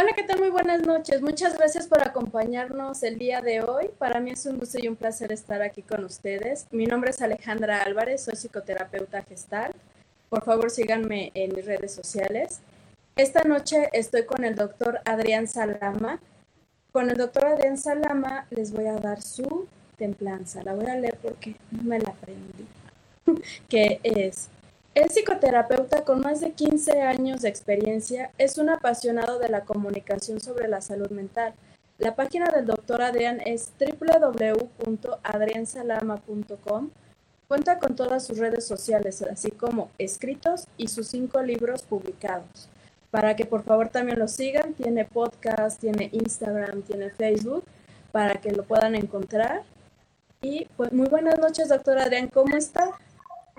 Hola, ¿qué tal? Muy buenas noches. Muchas gracias por acompañarnos el día de hoy. Para mí es un gusto y un placer estar aquí con ustedes. Mi nombre es Alejandra Álvarez, soy psicoterapeuta gestal. Por favor, síganme en mis redes sociales. Esta noche estoy con el doctor Adrián Salama. Con el doctor Adrián Salama les voy a dar su templanza. La voy a leer porque no me la aprendí. que es es psicoterapeuta con más de 15 años de experiencia, es un apasionado de la comunicación sobre la salud mental. La página del doctor Adrián es www.adriansalama.com. Cuenta con todas sus redes sociales, así como escritos y sus cinco libros publicados. Para que por favor también lo sigan, tiene podcast, tiene Instagram, tiene Facebook, para que lo puedan encontrar. Y pues muy buenas noches, doctor Adrián, ¿cómo está?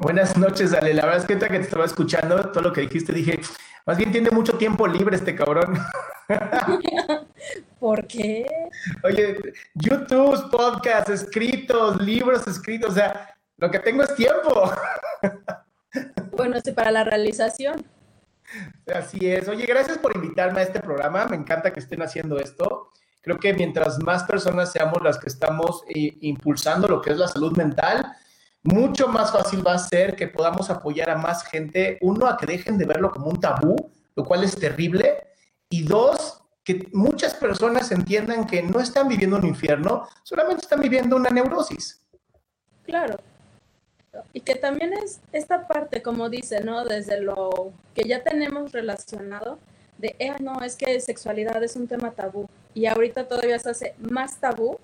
Buenas noches, Ale. La verdad es que que te estaba escuchando, todo lo que dijiste, dije, más bien tiene mucho tiempo libre este cabrón. ¿Por qué? Oye, YouTube, podcasts, escritos, libros escritos, o sea, lo que tengo es tiempo. Bueno, sí, para la realización. Así es. Oye, gracias por invitarme a este programa. Me encanta que estén haciendo esto. Creo que mientras más personas seamos las que estamos eh, impulsando lo que es la salud mental, mucho más fácil va a ser que podamos apoyar a más gente, uno, a que dejen de verlo como un tabú, lo cual es terrible, y dos, que muchas personas entiendan que no están viviendo un infierno, solamente están viviendo una neurosis. Claro. Y que también es esta parte, como dice, ¿no? Desde lo que ya tenemos relacionado, de, eh, no, es que sexualidad es un tema tabú. Y ahorita todavía se hace más tabú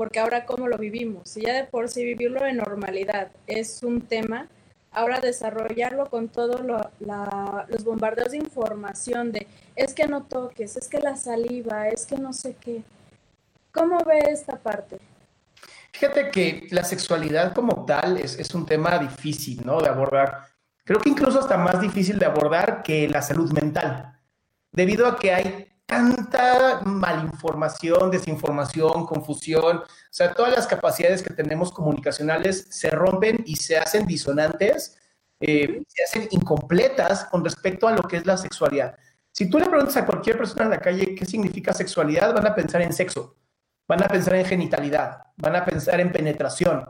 porque ahora cómo lo vivimos. Y ya de por sí vivirlo en normalidad es un tema, ahora desarrollarlo con todos los bombardeos de información de es que no toques, es que la saliva, es que no sé qué. ¿Cómo ve esta parte? Fíjate que la sexualidad como tal es, es un tema difícil, ¿no? De abordar. Creo que incluso hasta más difícil de abordar que la salud mental, debido a que hay tanta malinformación, desinformación, confusión, o sea, todas las capacidades que tenemos comunicacionales se rompen y se hacen disonantes, eh, se hacen incompletas con respecto a lo que es la sexualidad. Si tú le preguntas a cualquier persona en la calle qué significa sexualidad, van a pensar en sexo, van a pensar en genitalidad, van a pensar en penetración.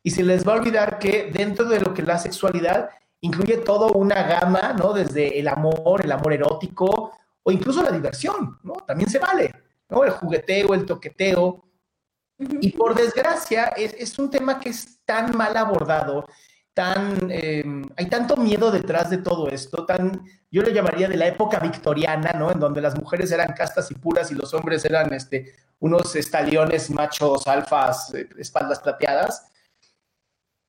Y se les va a olvidar que dentro de lo que es la sexualidad incluye toda una gama, ¿no? Desde el amor, el amor erótico, o incluso la diversión, ¿no? También se vale, ¿no? El jugueteo, el toqueteo. Y por desgracia, es, un tema que es tan mal abordado, tan, em, hay tanto miedo detrás de todo esto, tan, yo lo llamaría de la época victoriana, ¿no? En donde las mujeres eran castas y puras y los hombres eran este, unos estaliones machos, alfas, eh, espaldas plateadas.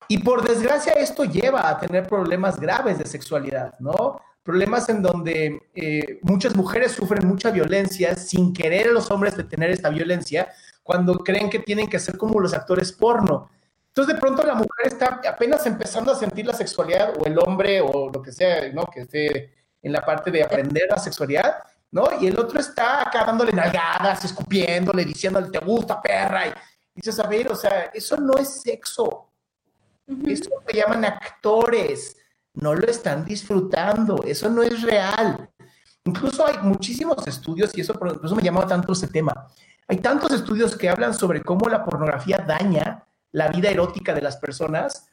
Y por desgracia esto lleva a tener problemas graves de sexualidad, ¿no? Problemas en donde eh, muchas mujeres sufren mucha violencia sin querer a los hombres detener esta violencia cuando creen que tienen que ser como los actores porno. Entonces de pronto la mujer está apenas empezando a sentir la sexualidad o el hombre o lo que sea, ¿no? Que esté en la parte de aprender la sexualidad ¿no? Y el otro está acá dándole nalgadas, escupiéndole, diciéndole, te gusta, perra. Y dices, a ver, o sea, eso no es sexo. Eso lo llaman actores. No lo están disfrutando. Eso no es real. Incluso hay muchísimos estudios, y eso por eso me llamaba tanto ese tema. Hay tantos estudios que hablan sobre cómo la pornografía daña la vida erótica de las personas.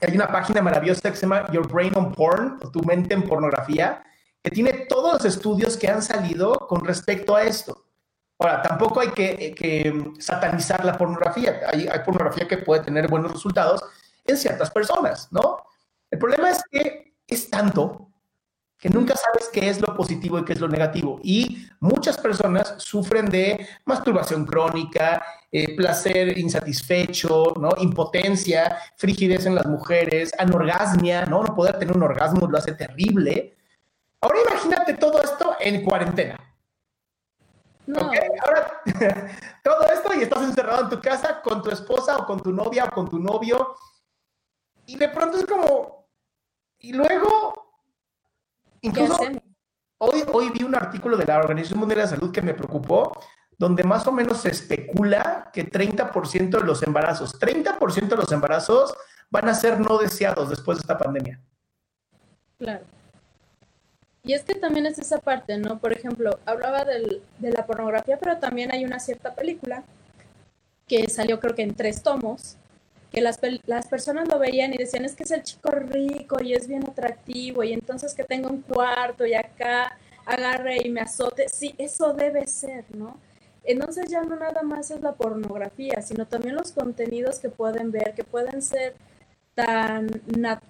Hay una página maravillosa que se llama Your Brain on Porn, tu mente en pornografía, que tiene todos los estudios que han salido con respecto a esto. Ahora, tampoco hay que, satanizar la pornografía. Hay, pornografía que puede tener buenos resultados en ciertas personas, ¿no? El problema es que es tanto que nunca sabes qué es lo positivo y qué es lo negativo. Y muchas personas sufren de masturbación crónica, eh, placer insatisfecho, ¿no? impotencia, frigidez en las mujeres, anorgasmia, ¿no? no poder tener un orgasmo lo hace terrible. Ahora imagínate todo esto en cuarentena. No. Ahora, todo esto y estás encerrado en tu casa con tu esposa o con tu novia o con tu novio. Y de pronto es como, y luego Incluso hoy, hoy vi un artículo de la Organización Mundial de la Salud que me preocupó, donde más o menos se especula que 30% de los embarazos, 30% de los embarazos van a ser no deseados después de esta pandemia. Claro. Y es que también es esa parte, ¿no? Por ejemplo, hablaba del, de la pornografía, pero también hay una cierta película que salió creo que en tres tomos, que las, las personas lo veían y decían, es que es el chico rico y es bien atractivo y entonces que tenga un cuarto y acá agarre y me azote. Sí, eso debe ser, ¿no? Entonces ya no nada más es la pornografía, sino también los contenidos que pueden ver, que pueden ser tan,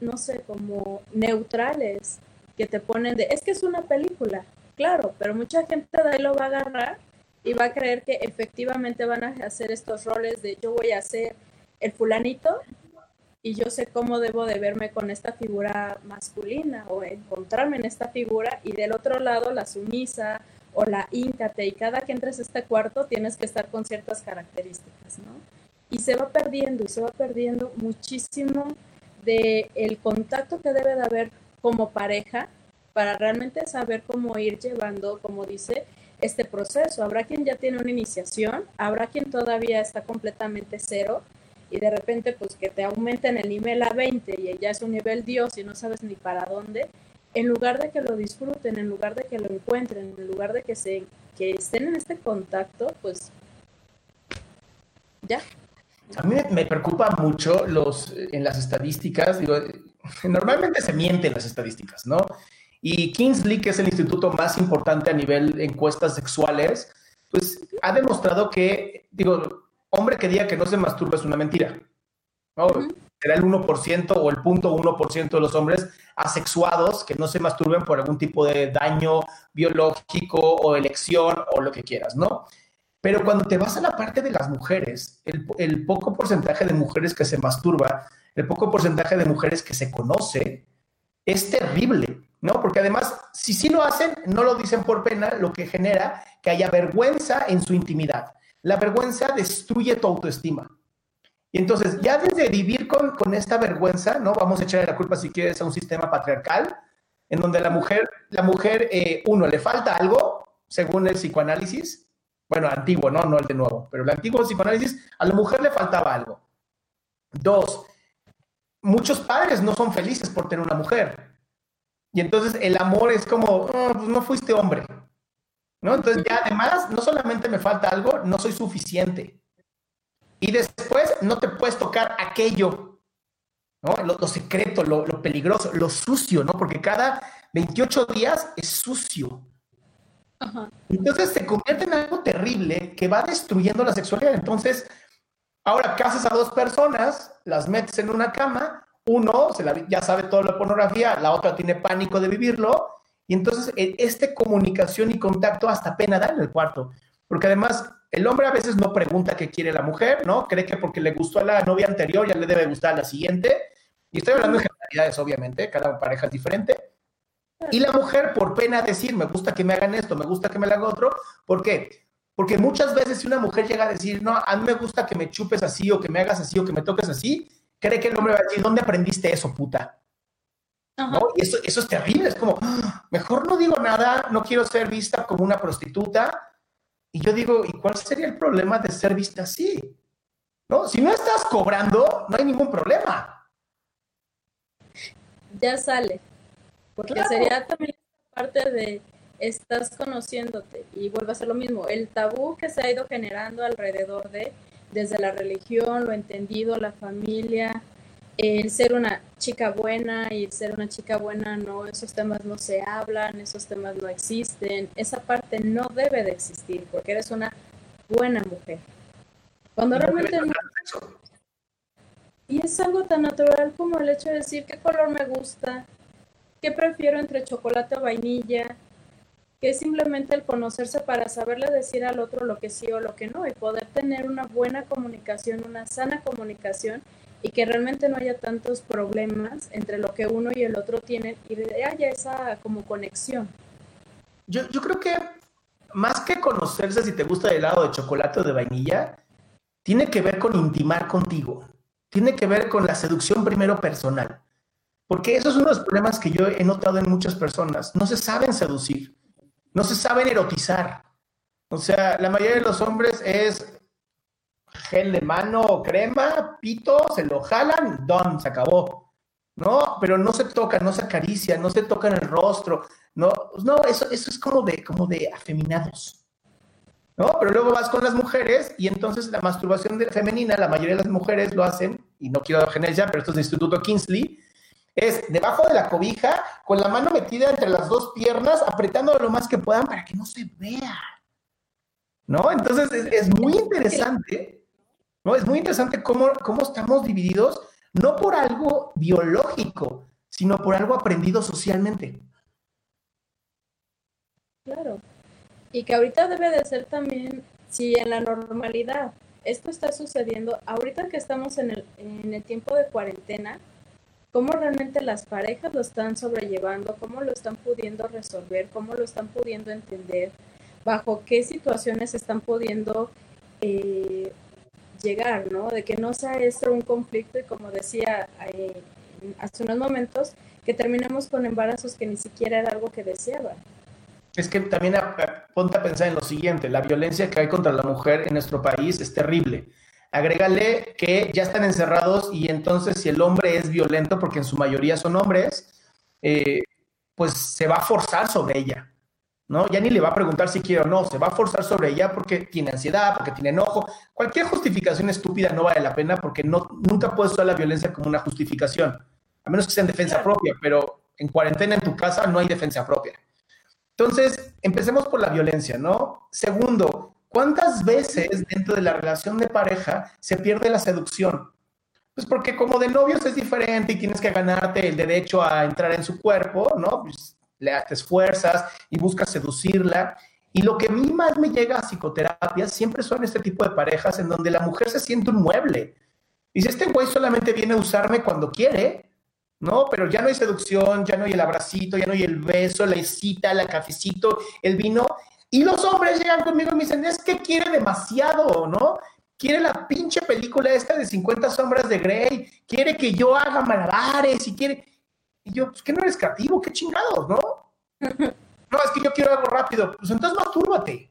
no sé, como neutrales, que te ponen de, es que es una película, claro, pero mucha gente de ahí lo va a agarrar y va a creer que efectivamente van a hacer estos roles de yo voy a hacer el fulanito y yo sé cómo debo de verme con esta figura masculina o encontrarme en esta figura y del otro lado la sumisa o la íncate y cada que entres a este cuarto tienes que estar con ciertas características, ¿no? Y se va perdiendo y se va perdiendo muchísimo de contacto que debe de haber como pareja para realmente saber cómo ir llevando, como dice, este proceso. Habrá quien ya tiene una iniciación, habrá quien todavía está completamente cero, y de repente pues que te aumenten el nivel a 20 y ya es un nivel Dios y no sabes ni para dónde, en lugar de que lo disfruten, en lugar de que lo encuentren, en lugar de que, se, que estén en este contacto, pues ya. A mí me preocupa mucho los, en las estadísticas, digo, normalmente se mienten las estadísticas, ¿no? Y Kingsley, que es el instituto más importante a nivel encuestas sexuales, pues ha demostrado que, digo, hombre que diga que no se masturba es una mentira. ¿no? Será el 1% o el 0.1% de los hombres asexuados que no se masturben por algún tipo de daño biológico o elección o lo que quieras, ¿no? Pero cuando te vas a la parte de las mujeres, el, el, poco porcentaje de mujeres que se masturba, el poco porcentaje de mujeres que se conoce, es terrible, ¿no? Porque además, si sí lo hacen, no lo dicen por pena, lo que genera que haya vergüenza en su intimidad. La vergüenza destruye tu autoestima. Y entonces, ya desde vivir con, con esta vergüenza, ¿no? Vamos a echarle la culpa, si quieres, a un sistema patriarcal, en donde la mujer, la mujer, eh, uno, le falta algo, según el psicoanálisis, bueno, antiguo, ¿no? No el de nuevo, pero el antiguo psicoanálisis, a la mujer le faltaba algo. Dos, muchos padres no son felices por tener una mujer. Y entonces el amor es como, oh, no fuiste hombre, ¿no? Entonces ya además, no solamente me falta algo, no soy suficiente. Y después no te puedes tocar aquello, ¿no? Lo, secreto, lo, peligroso, lo sucio, ¿no? Porque cada 28 días es sucio. Entonces se convierte en algo terrible que va destruyendo la sexualidad. Entonces, ahora casas a dos personas, las metes en una cama, uno se la, ya sabe toda la pornografía, la otra tiene pánico de vivirlo, y entonces, e, este comunicación y contacto hasta pena da en el cuarto. Porque además, el hombre a veces no pregunta qué quiere la mujer, ¿no? Cree que porque le gustó a la novia anterior ya le debe gustar a la siguiente. Y estoy hablando de generalidades, obviamente, cada pareja es diferente. Y la mujer, por pena decir, me gusta que me hagan esto, me gusta que me hagan otro, ¿por qué? Porque muchas veces si una mujer llega a decir, no, a mí me gusta que me chupes así o que me hagas así o que me toques así, cree que el hombre va a decir, ¿dónde aprendiste eso, puta? ¿No? Y eso, eso es terrible, es como, ¡ah! mejor no digo nada, no quiero ser vista como una prostituta. Y yo digo, ¿y cuál sería el problema de ser vista así? ¿No? Si no estás cobrando, no hay ningún problema. Ya sale, porque sería también parte de estás conociéndote y vuelve a ser lo mismo, el tabú que se ha ido generando alrededor de, desde la religión, lo entendido, la familia, el ser una chica buena y el ser una chica buena no, esos temas no se hablan, esos temas no existen, esa parte no debe de existir porque eres una buena mujer. Cuando realmente no... Y es algo tan natural como el hecho de decir qué color me gusta, qué prefiero entre chocolate o vainilla, que es simplemente el conocerse para saberle decir al otro lo que sí o lo que no y poder tener una buena comunicación, una sana comunicación y que realmente no haya tantos problemas entre lo que uno y el otro tienen y haya esa como conexión. Yo, yo creo que más que conocerse si te gusta el helado de chocolate o de vainilla, tiene que ver con intimar contigo, tiene que ver con la seducción primero personal, porque eso es uno de los problemas que yo he notado en muchas personas, no se saben seducir, no se saben erotizar. O sea, la mayoría de los hombres es gel de mano, crema, pito, se lo jalan, don, se acabó. No, pero no se toca, no se acaricia, no se toca en el rostro. No, no, eso, eso es como de, como de afeminados. ¿No? Pero luego vas con las mujeres y entonces la masturbación femenina, la mayoría de las mujeres lo hacen, y no quiero generalizar, pero esto es del Instituto Kingsley, es debajo de la cobija, con la mano metida entre las dos piernas, apretando lo más que puedan para que no se vea. ¿No? Entonces es, es muy interesante ¿no? Es muy interesante cómo, cómo estamos divididos, no por algo biológico, sino por algo aprendido socialmente. Claro. Y que ahorita debe de ser también, si en la normalidad esto está sucediendo, ahorita que estamos en el, en el tiempo de cuarentena, cómo realmente las parejas lo están sobrellevando, cómo lo están pudiendo resolver, cómo lo están pudiendo entender, bajo qué situaciones están pudiendo eh, llegar, ¿no? De que no sea esto un conflicto y como decía eh, hace unos momentos, que terminamos con embarazos que ni siquiera era algo que deseaban. Es que también ponte a pensar en lo siguiente, la violencia que hay contra la mujer en nuestro país es terrible. Agrégale que ya están encerrados y entonces si el hombre es violento, porque en su mayoría son hombres, eh, pues se va a forzar sobre ella. ¿No? Ya ni le va a preguntar si quiere o no, se va a forzar sobre ella porque tiene ansiedad, porque tiene enojo. Cualquier justificación estúpida no vale la pena porque no, nunca puedes usar la violencia como una justificación, a menos que sea en defensa propia, pero en cuarentena en tu casa no hay defensa propia. Entonces, empecemos por la violencia, ¿no? Segundo, ¿cuántas veces dentro de la relación de pareja se pierde la seducción? Pues porque como de novios es diferente y tienes que ganarte el derecho a entrar en su cuerpo, ¿no? Pues te esfuerzas y buscas seducirla. Y lo que a mí más me llega a psicoterapia siempre son este tipo de parejas en donde la mujer se siente un mueble. Dice, este güey solamente viene a usarme cuando quiere, ¿no? Pero ya no hay seducción, ya no hay el abracito, ya no hay el beso, la cita, el cafecito, el vino. Y los hombres llegan conmigo y me dicen, es que quiere demasiado, ¿no? Quiere la pinche película esta de 50 sombras de Grey, quiere que yo haga malabares y quiere... Y yo, pues que no eres creativo, qué chingados, ¿no? No, es que yo quiero algo rápido. Pues entonces mastúrbate.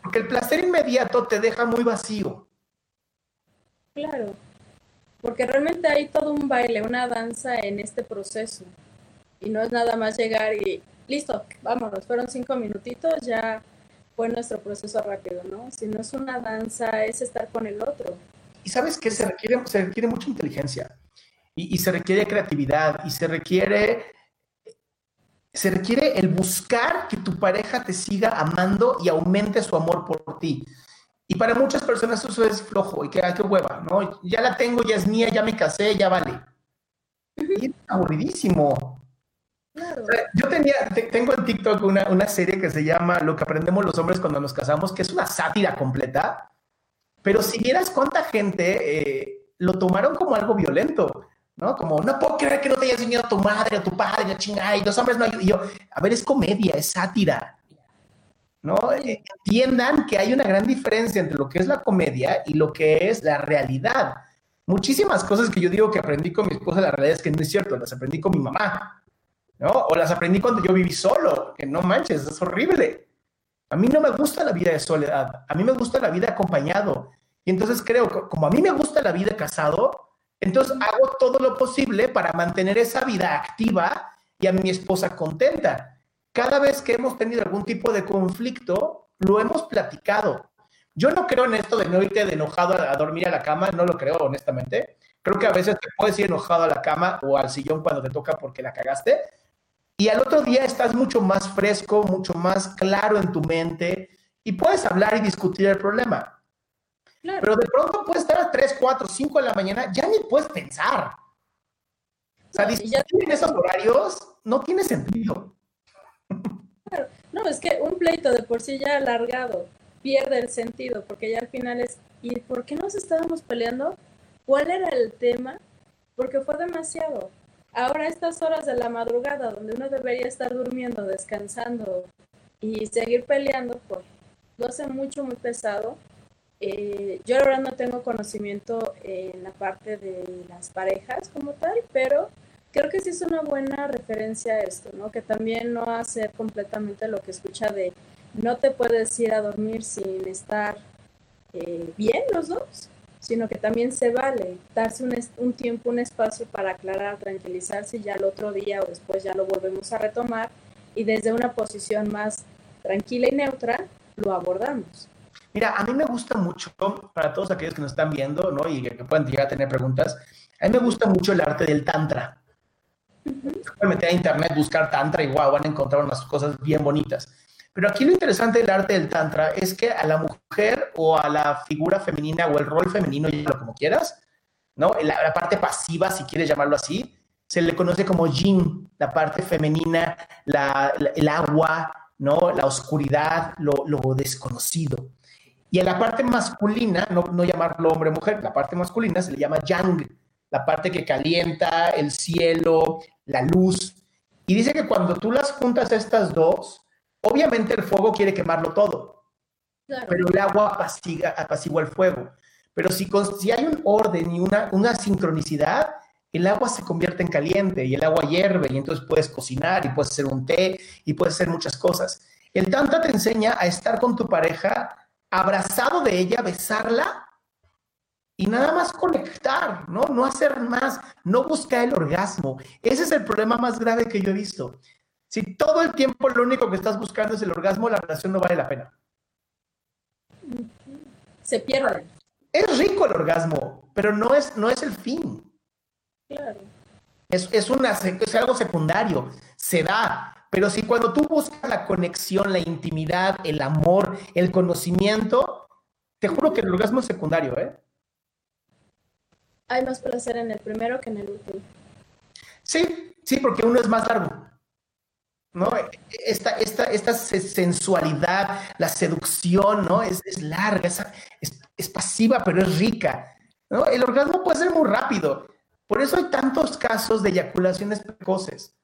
Porque el placer inmediato te deja muy vacío. Claro. Porque realmente hay todo un baile, una danza en este proceso. Y no es nada más llegar y listo, vámonos, fueron cinco minutitos, ya fue nuestro proceso rápido, ¿no? Si no es una danza, es estar con el otro. Y sabes que se requiere, se requiere mucha inteligencia y, se requiere creatividad y se requiere, se requiere el buscar que tu pareja te siga amando y aumente su amor por ti. Y para muchas personas eso es flojo y que, ay, qué hueva, ¿no? Ya la tengo, ya es mía, ya me casé, ya vale. Y es aburridísimo. yo tenía, tengo en TikTok una, una, serie que se llama Lo que aprendemos los hombres cuando nos casamos, que es una sátira completa, pero si vieras cuánta gente eh, lo tomaron como algo violento. ¿No? Como, no puedo creer que no te hayas enseñado a tu madre o tu padre, la chingada, y los hombres no Y yo, a ver, es comedia, es sátira, ¿no? Entiendan que hay una gran diferencia entre lo que es la comedia y lo que es la realidad. Muchísimas cosas que yo digo que aprendí con mi esposa, la realidad es que no es cierto, las aprendí con mi mamá, ¿no? O las aprendí cuando yo viví solo, que no manches, es horrible. A mí no me gusta la vida de soledad, a mí me gusta la vida acompañado. Y entonces creo que como a mí me gusta la vida casado, entonces hago todo lo posible para mantener esa vida activa y a mi esposa contenta. Cada vez que hemos tenido algún tipo de conflicto, lo hemos platicado. Yo no creo en esto de no irte de enojado a, dormir a la cama, no lo creo honestamente. Creo que a veces te puedes ir enojado a la cama o al sillón cuando te toca porque la cagaste. Y al otro día estás mucho más fresco, mucho más claro en tu mente y puedes hablar y discutir el problema. Pero de pronto puedes estar a 3, 4, 5 de la mañana, ya ni puedes pensar. O sea, discutir en esos horarios no tiene sentido. No, es que un pleito de por sí ya alargado pierde el sentido, porque ya al final es, ¿y por qué nos estábamos peleando? ¿Cuál era el tema? Porque fue demasiado. Ahora estas horas de la madrugada, donde uno debería estar durmiendo, descansando y seguir peleando, pues lo hace mucho, muy pesado. Eh, yo la verdad no tengo conocimiento en la parte de las parejas como tal, pero creo que sí es una buena referencia a esto, ¿no? Que también no hacer completamente lo que escucha de no te puedes ir a dormir sin estar eh, bien los dos, sino que también se vale darse un, un, tiempo, un espacio para aclarar, tranquilizarse y ya el otro día o después ya lo volvemos a retomar y desde una posición más tranquila y neutra lo abordamos. Mira, a mí me gusta mucho, para todos aquellos que nos están viendo, ¿no? Y que pueden llegar a tener preguntas, a mí me gusta mucho el arte del tantra. Pueden meter a internet, buscar tantra y wow, van a encontrar unas cosas bien bonitas. Pero aquí lo interesante del arte del Tantra es que a la mujer o a la figura femenina o el rol femenino, llámalo como quieras, ¿no? La, parte pasiva, si quieres llamarlo así, se le conoce como yin, la parte femenina, el agua, ¿no? La oscuridad, lo, desconocido. Y a la parte masculina, no, no llamarlo hombre o mujer, la parte masculina se le llama yang, la parte que calienta el cielo, la luz. Y dice que cuando tú las juntas estas dos, Obviamente el fuego quiere quemarlo todo, pero el agua apacigua, el fuego. Pero si, si hay un orden y una, una sincronicidad, el agua se convierte en caliente y el agua hierve y entonces puedes cocinar y puedes hacer un té y puedes hacer muchas cosas. El Tantra te enseña a estar con tu pareja abrazado de ella, besarla y nada más conectar, ¿no? No hacer más, no buscar el orgasmo. Ese es el problema más grave que yo he visto. Si todo el tiempo lo único que estás buscando es el orgasmo, la relación no vale la pena. Se pierde. Es rico el orgasmo, pero no es, no es el fin. Claro. Es, es, una, es algo secundario, se da. Pero si cuando tú buscas la conexión, la intimidad, el amor, el conocimiento, te juro que el orgasmo es secundario, ¿eh? Hay más placer en el primero que en el último. Sí, sí, porque uno es más largo. ¿no? Esta, esta, esta sensualidad, la seducción, ¿no? Es, es larga, es, es, pasiva, pero es rica, ¿no? El orgasmo puede ser muy rápido. Por eso hay tantos casos de eyaculaciones precoces.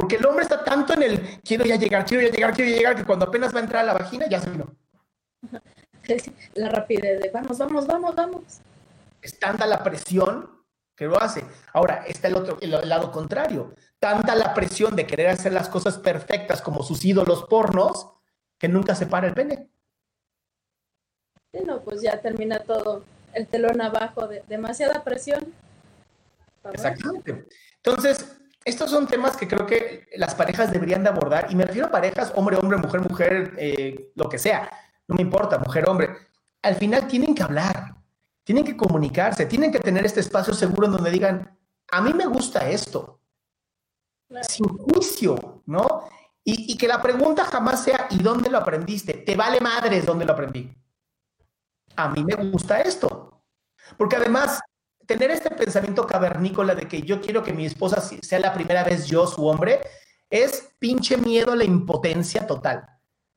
Porque el hombre está tanto en el quiero ya llegar, quiero ya llegar, quiero ya llegar, que cuando apenas va a entrar a la vagina ya se vino. La rapidez de vamos, vamos, vamos, vamos. Es tanta la presión que lo hace. Ahora, está el otro, el lado contrario tanta la presión de querer hacer las cosas perfectas como sus ídolos pornos, que nunca se para el pene. Sí, no, pues ya termina todo el telón abajo de demasiada presión. Exactamente. Entonces, estos son temas que creo que las parejas deberían de abordar, y me refiero a parejas, hombre, hombre, mujer, mujer, eh, lo que sea, no me importa, mujer, hombre. Al final tienen que hablar, tienen que comunicarse, tienen que tener este espacio seguro en donde digan, a mí me gusta esto, sin juicio, ¿no? Y, que la pregunta jamás sea, ¿y dónde lo aprendiste? Te vale madres dónde lo aprendí. A mí me gusta esto. Porque además, tener este pensamiento cavernícola de que yo quiero que mi esposa sea la primera vez yo su hombre, es pinche miedo a la impotencia total.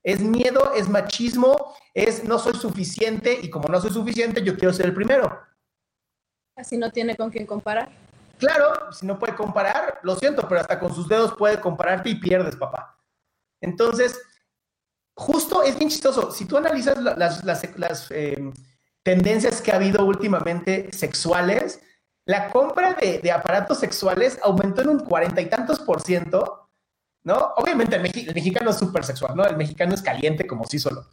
Es miedo, es machismo, es no soy suficiente y como no soy suficiente, yo quiero ser el primero. Así no tiene con quién comparar. Claro, si no puede comparar, lo siento, pero hasta con sus dedos puede compararte y pierdes, papá. Entonces, justo es bien chistoso. Si tú analizas las, las, tendencias que ha habido últimamente sexuales, la compra de, aparatos sexuales aumentó en un cuarenta y tantos por ciento, ¿no? Obviamente el, mexicano es súper sexual, ¿no? El mexicano es caliente como sí solo.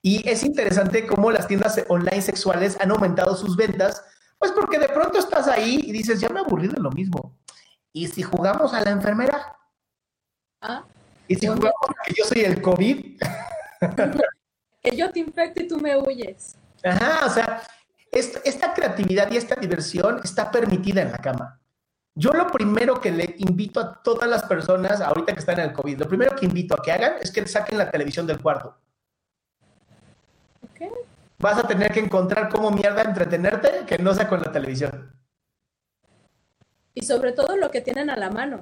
Y es interesante cómo las tiendas online sexuales han aumentado sus ventas, pues porque de pronto estás ahí y dices, ya me aburrí de lo mismo. ¿Y si jugamos a la enfermera? ¿Ah? ¿Y si jugamos a que yo soy el COVID? que yo te infecto y tú me huyes. Ajá, o sea, esta, creatividad y esta diversión está permitida en la cama. Yo lo primero que le invito a todas las personas, ahorita que están en el COVID, lo primero que invito a que hagan es que saquen la televisión del cuarto. Okay. Vas a tener que encontrar cómo mierda entretenerte que no sea con la televisión. Y sobre todo lo que tienen a la mano.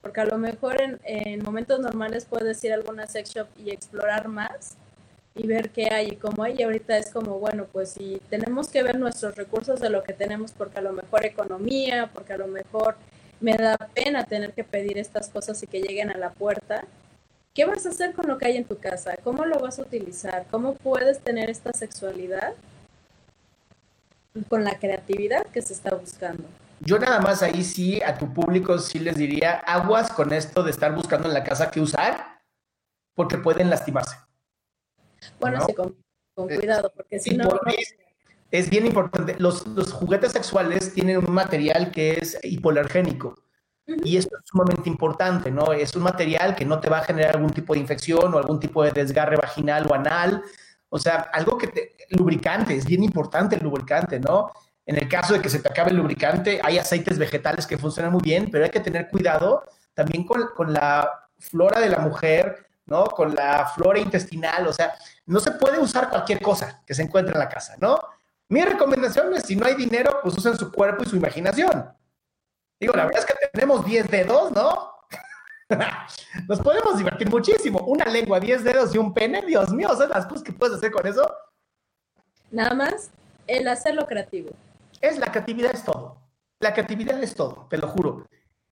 Porque a lo mejor en, en momentos normales puedes ir a alguna sex shop y explorar más y ver qué hay y cómo hay. Y ahorita es como, bueno, pues si tenemos que ver nuestros recursos de lo que tenemos, porque a lo mejor economía, porque a lo mejor me da pena tener que pedir estas cosas y que lleguen a la puerta. ¿Qué vas a hacer con lo que hay en tu casa? ¿Cómo lo vas a utilizar? ¿Cómo puedes tener esta sexualidad con la creatividad que se está buscando? Yo nada más ahí sí a tu público sí les diría aguas con esto de estar buscando en la casa qué usar, porque pueden lastimarse. Bueno, sí, con, eh, cuidado, porque si no, Es bien importante. Los, juguetes sexuales tienen un material que es hipoalergénico. Y esto es sumamente importante, ¿no? Es un material que no te va a generar algún tipo de infección o algún tipo de desgarre vaginal o anal. O sea, algo que te... Lubricante, es bien importante el lubricante, ¿no? En el caso de que se te acabe el lubricante, hay aceites vegetales que funcionan muy bien, pero hay que tener cuidado también con, con la flora de la mujer, ¿no? Con la flora intestinal, o sea, no se puede usar cualquier cosa que se encuentre en la casa, ¿no? Mi recomendación es, si no hay dinero, pues usen su cuerpo y su imaginación. Digo, la verdad es que tenemos 10 dedos, ¿no? Nos podemos divertir muchísimo. Una lengua, 10 dedos y un pene, Dios mío, ¿sabes las cosas que puedes hacer con eso? Nada más el hacerlo creativo. Es la creatividad es todo. La creatividad es todo, te lo juro.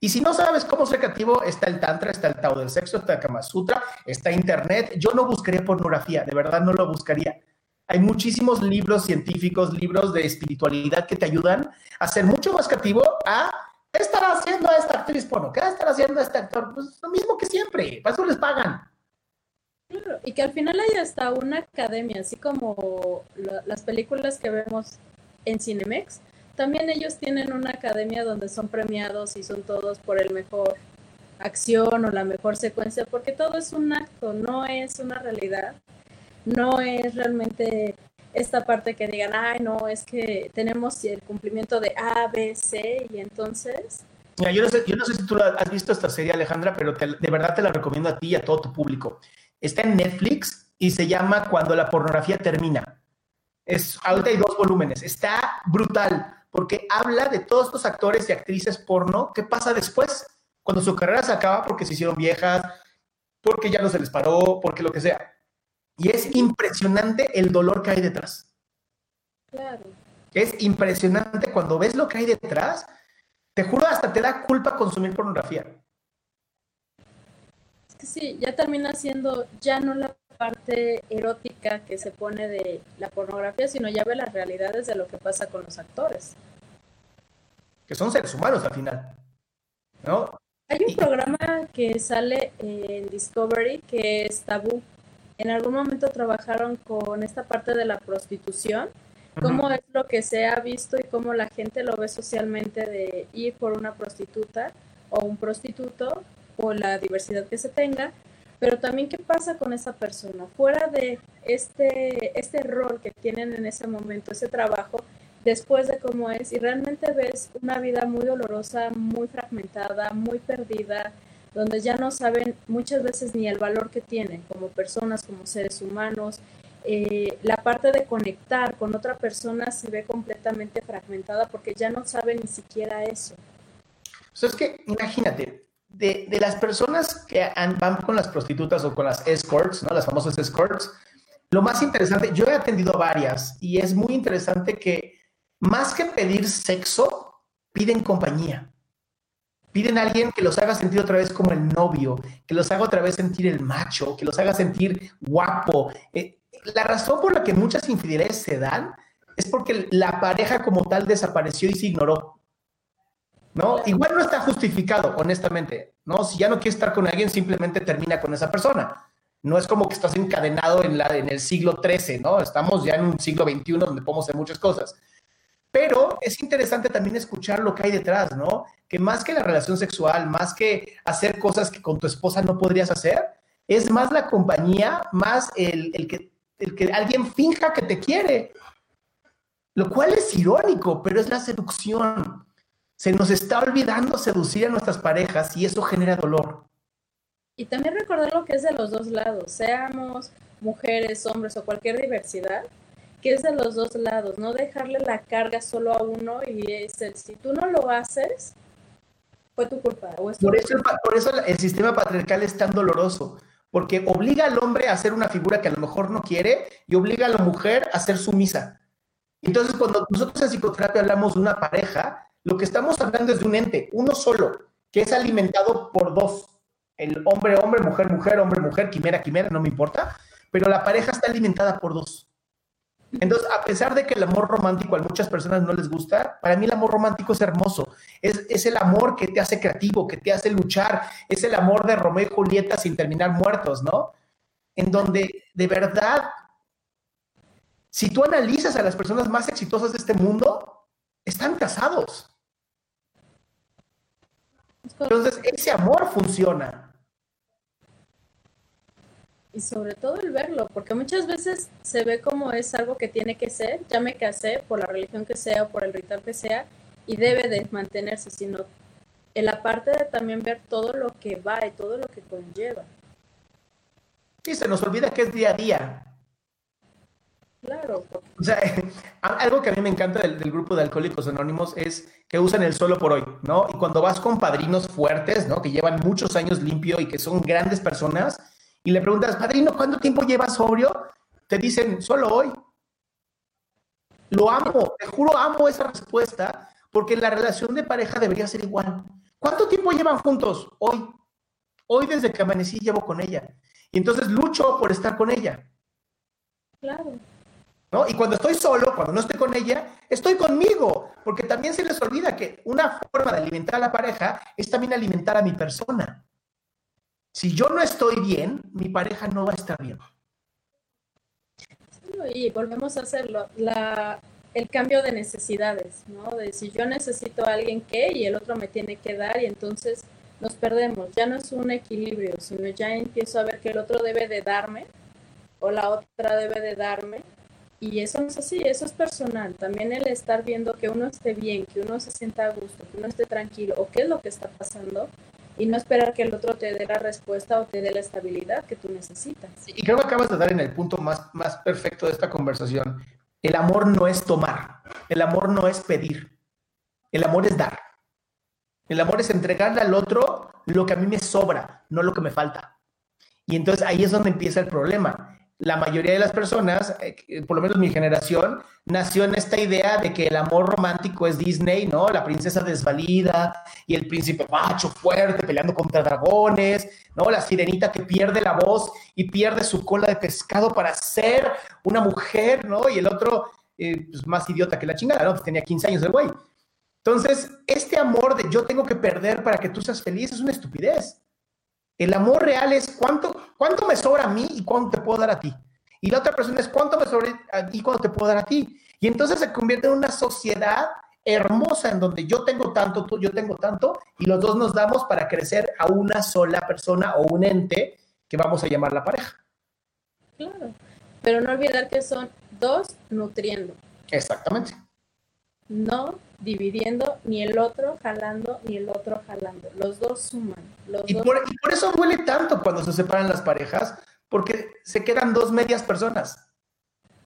Y si no sabes cómo ser creativo, está el Tantra, está el Tao del Sexo, está el Kama Sutra, está Internet. Yo no buscaría pornografía, de verdad no lo buscaría. Hay muchísimos libros científicos, libros de espiritualidad que te ayudan a ser mucho más creativo a ¿qué estará haciendo esta actriz porno? ¿Qué estará haciendo este actor? Pues lo mismo que siempre, para eso les pagan. Claro, y que al final hay hasta una academia, así como las películas que vemos en Cinemex, también ellos tienen una academia donde son premiados y son todos por el mejor acción o la mejor secuencia, porque todo es un acto, no es una realidad, no es realmente esta parte que digan, ay, no, es que tenemos el cumplimiento de A, B, C, y entonces... yo, no sé, yo no sé si tú has visto esta serie, Alejandra, pero de verdad te la recomiendo a ti y a todo tu público. Está en Netflix y se llama Cuando la pornografía termina. Es, ahorita hay dos volúmenes. Está brutal porque habla de todos estos actores y actrices porno, ¿qué pasa después? Cuando su carrera se acaba porque se hicieron viejas, porque ya no se les paró, porque lo que sea. Y es impresionante el dolor que hay detrás. Claro. Es impresionante cuando ves lo que hay detrás. Te juro, hasta te da culpa consumir pornografía. Es que sí, ya termina siendo ya no la parte erótica que se pone de la pornografía, sino ya ve las realidades de lo que pasa con los actores. Que son seres humanos al final, ¿no? Hay un programa que sale en Discovery que es tabú. En algún momento trabajaron con esta parte de la prostitución, cómo es lo que se ha visto y cómo la gente lo ve socialmente de ir por una prostituta o un prostituto o la diversidad que se tenga pero también qué pasa con esa persona, fuera de este, este rol que tienen en ese momento, ese trabajo, después de cómo es, y realmente ves una vida muy dolorosa, muy fragmentada, muy perdida, donde ya no saben muchas veces ni el valor que tienen como personas, como seres humanos. Eh, la parte de conectar con otra persona se ve completamente fragmentada porque ya no saben ni siquiera eso. Sea, es que imagínate, de, de, las personas que van con las prostitutas o con las escorts, ¿no? Las famosas escorts, lo más interesante, yo he atendido varias y es muy interesante que más que pedir sexo, piden compañía. Piden a alguien que los haga sentir otra vez como el novio, que los haga otra vez sentir el macho, que los haga sentir guapo. Eh, la razón por la que muchas infidelidades se dan es porque la pareja como tal desapareció y se ignoró. ¿No? Igual no está justificado, honestamente. ¿No? Si ya no quieres estar con alguien, simplemente termina con esa persona. No es como que estás encadenado en, la, en el siglo XIII, ¿no? Estamos ya en un siglo XXI donde podemos hacer muchas cosas. Pero es interesante también escuchar lo que hay detrás, ¿no? Que más que la relación sexual, más que hacer cosas que con tu esposa no podrías hacer, es más la compañía, más el, el que, el que alguien finja que te quiere. Lo cual es irónico, pero es la seducción. Se nos está olvidando seducir a nuestras parejas y eso genera dolor. Y también recordar lo que es de los dos lados, seamos mujeres, hombres o cualquier diversidad, que es de los dos lados, no dejarle la carga solo a uno y es el, si tú no lo haces, fue tu culpa. por, eso, por eso el sistema patriarcal es tan doloroso, porque obliga al hombre a hacer una figura que a lo mejor no quiere y obliga a la mujer a ser sumisa. Entonces, cuando nosotros en psicoterapia hablamos de una pareja, lo que estamos hablando es de un ente, uno solo, que es alimentado por dos. El hombre, hombre, mujer, mujer, hombre, mujer, quimera, quimera, no me importa, pero la pareja está alimentada por dos. Entonces, a pesar de que el amor romántico a muchas personas no les gusta, para mí el amor romántico es hermoso. Es, es, el amor que te hace creativo, que te hace luchar. Es el amor de Romeo y Julieta sin terminar muertos, ¿no? En donde de verdad si tú analizas a las personas más exitosas de este mundo, están casados. Entonces, ese amor funciona. Y sobre todo el verlo, porque muchas veces se ve como es algo que tiene que ser, ya me casé por la religión que sea o por el ritual que sea, y debe de mantenerse, sino en la parte de también ver todo lo que va y todo lo que conlleva. Sí, se nos olvida que es día a día. Claro. O sea, algo que a mí me encanta del, grupo de Alcohólicos Anónimos es que usan el solo por hoy, ¿no? Y cuando vas con padrinos fuertes, ¿no? Que llevan muchos años limpio y que son grandes personas, y le preguntas, padrino, ¿cuánto tiempo llevas sobrio? Te dicen, solo hoy. Lo amo, te juro, amo esa respuesta, porque la relación de pareja debería ser igual. ¿Cuánto tiempo llevan juntos? Hoy. Hoy desde que amanecí llevo con ella. Y entonces lucho por estar con ella. Claro. Y cuando estoy solo, cuando no estoy con ella, estoy conmigo, porque también se les olvida que una forma de alimentar a la pareja es también alimentar a mi persona. Si yo no estoy bien, mi pareja no va a estar bien. Y volvemos a hacerlo, la, el cambio de necesidades, ¿no? De si yo necesito a alguien que y el otro me tiene que dar y entonces nos perdemos. Ya no es un equilibrio, sino ya empiezo a ver que el otro debe de darme o la otra debe de darme y eso no es así, eso es personal. También el estar viendo que uno esté bien, que uno se sienta a gusto, que uno esté tranquilo o qué es lo que está pasando y no esperar que el otro te dé la respuesta o te dé la estabilidad que tú necesitas. Y creo que acabas de dar en el punto más, más perfecto de esta conversación. El amor no es tomar, el amor no es pedir, el amor es dar. El amor es entregarle al otro lo que a mí me sobra, no lo que me falta. Y entonces ahí es donde empieza el problema la mayoría de las personas, eh, por lo menos mi generación, nació en esta idea de que el amor romántico es Disney, ¿no? La princesa desvalida y el príncipe macho fuerte peleando contra dragones, ¿no? La sirenita que pierde la voz y pierde su cola de pescado para ser una mujer, ¿no? Y el otro, eh, pues más idiota que la chingada, ¿no? Pues tenía 15 años el güey. Entonces, este amor de yo tengo que perder para que tú seas feliz es una estupidez. El amor real es cuánto, cuánto me sobra a mí y cuánto te puedo dar a ti. Y la otra persona es cuánto me sobra a ti y cuánto te puedo dar a ti. Y entonces se convierte en una sociedad hermosa en donde yo tengo tanto, tú, yo tengo tanto, y los dos nos damos para crecer a una sola persona o un ente que vamos a llamar la pareja. Claro, pero no olvidar que son dos nutriendo. Exactamente. No dividiendo, ni el otro jalando, ni el otro jalando. Los dos suman. y, Por, eso duele tanto cuando se separan las parejas, porque se quedan dos medias personas.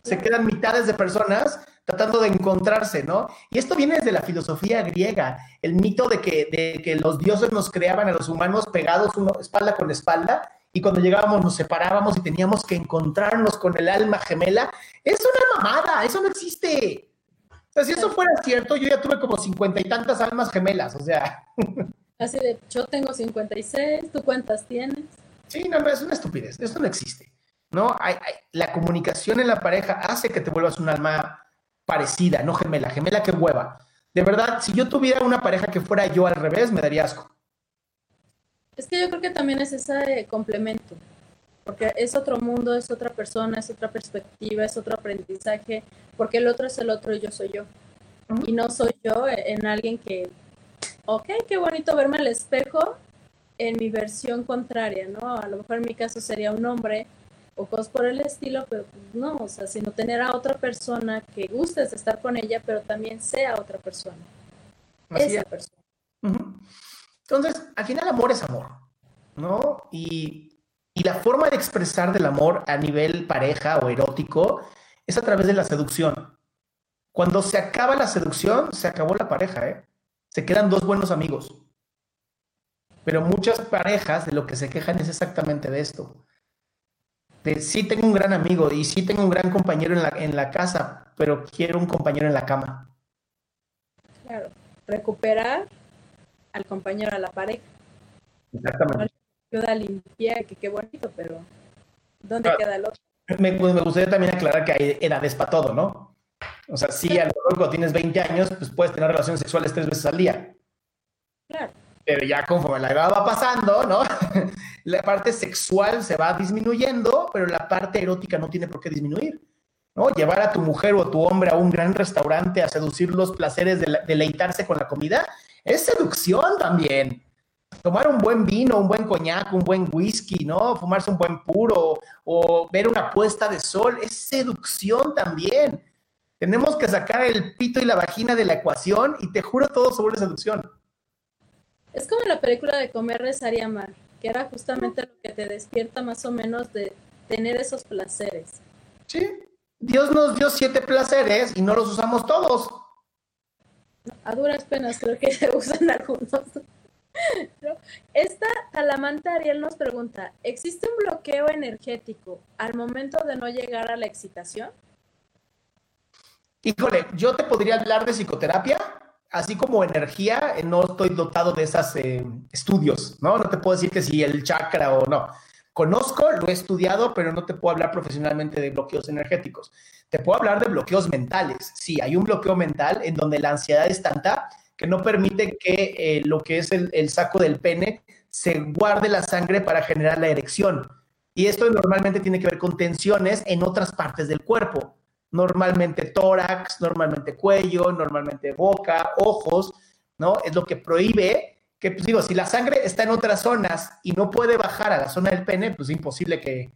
Se quedan mitades de personas tratando de encontrarse, ¿no? Y esto viene desde la filosofía griega, el mito de que, de que los dioses nos creaban a los humanos pegados uno, espalda con espalda, y cuando llegábamos nos separábamos y teníamos que encontrarnos con el alma gemela. Es una mamada, eso no existe si eso fuera cierto, yo ya tuve como cincuenta y tantas almas gemelas, o sea. Así de, yo tengo 56, ¿tú cuántas tienes? Sí, no, no, es una estupidez, esto no existe. ¿no? Hay, la comunicación en la pareja hace que te vuelvas un alma parecida, no gemela, gemela que hueva. De verdad, si yo tuviera una pareja que fuera yo al revés, me daría asco. Es que yo creo que también es ese complemento, porque es otro mundo, es otra persona, es otra perspectiva, es otro aprendizaje, porque el otro es el otro y yo soy yo. Y no soy yo en alguien que, ok, qué bonito verme al espejo en mi versión contraria, ¿no? A lo mejor en mi caso sería un hombre o cosas por el estilo, pero pues no, o sea, sino tener a otra persona que gustes estar con ella, pero también sea otra persona. esa persona. Entonces, al final amor es amor, ¿no? Y, y la forma de expresar del amor a nivel pareja o erótico es a través de la seducción. Cuando se acaba la seducción, se acabó la pareja, ¿eh? Se quedan dos buenos amigos. Pero muchas parejas de lo que se quejan es exactamente de esto. De sí tengo un gran amigo y sí tengo un gran compañero en la, en la casa, pero quiero un compañero en la cama. Claro, recuperar al compañero, a la pareja. Exactamente. Ayuda a limpiar, que qué bonito, pero ¿dónde queda el otro? Me, me, gustaría también aclarar que hay edades para todo, ¿no? O sea, sí, a lo mejor cuando tienes 20 años, pues puedes tener relaciones sexuales tres veces al día. Claro. Pero ya conforme la edad va pasando, ¿no? la parte sexual se va disminuyendo, pero la parte erótica no tiene por qué disminuir. ¿no? Llevar a tu mujer o a tu hombre a un gran restaurante a seducir los placeres de deleitarse con la comida es seducción también. Tomar un buen vino, un buen coñac, un buen whisky, ¿no? Fumarse un buen puro o ver una puesta de sol es seducción también. Tenemos que sacar el pito y la vagina de la ecuación y te juro todo sobre seducción. Es como la película de Comer, Rezar y Amar, que era justamente lo que te despierta más o menos de tener esos placeres. Sí, Dios nos dio siete placeres y no los usamos todos a duras penas creo que se usan algunos. Esta Talamanta Ariel nos pregunta, ¿existe un bloqueo energético al momento de no llegar a la excitación? Híjole, yo te podría hablar de psicoterapia, así como energía, eh, no estoy dotado de esos eh, estudios, ¿no? No te puedo decir que si el chakra o no. Conozco, lo he estudiado, pero no te puedo hablar profesionalmente de bloqueos energéticos. Te puedo hablar de bloqueos mentales. Sí, hay un bloqueo mental en donde la ansiedad es tanta que no permite que eh, lo que es el, saco del pene se guarde la sangre para generar la erección. Y esto normalmente tiene que ver con tensiones en otras partes del cuerpo. Normalmente tórax, normalmente cuello, normalmente boca, ojos, ¿no? Es lo que prohíbe que, pues digo, si la sangre está en otras zonas y no puede bajar a la zona del pene, pues es imposible que,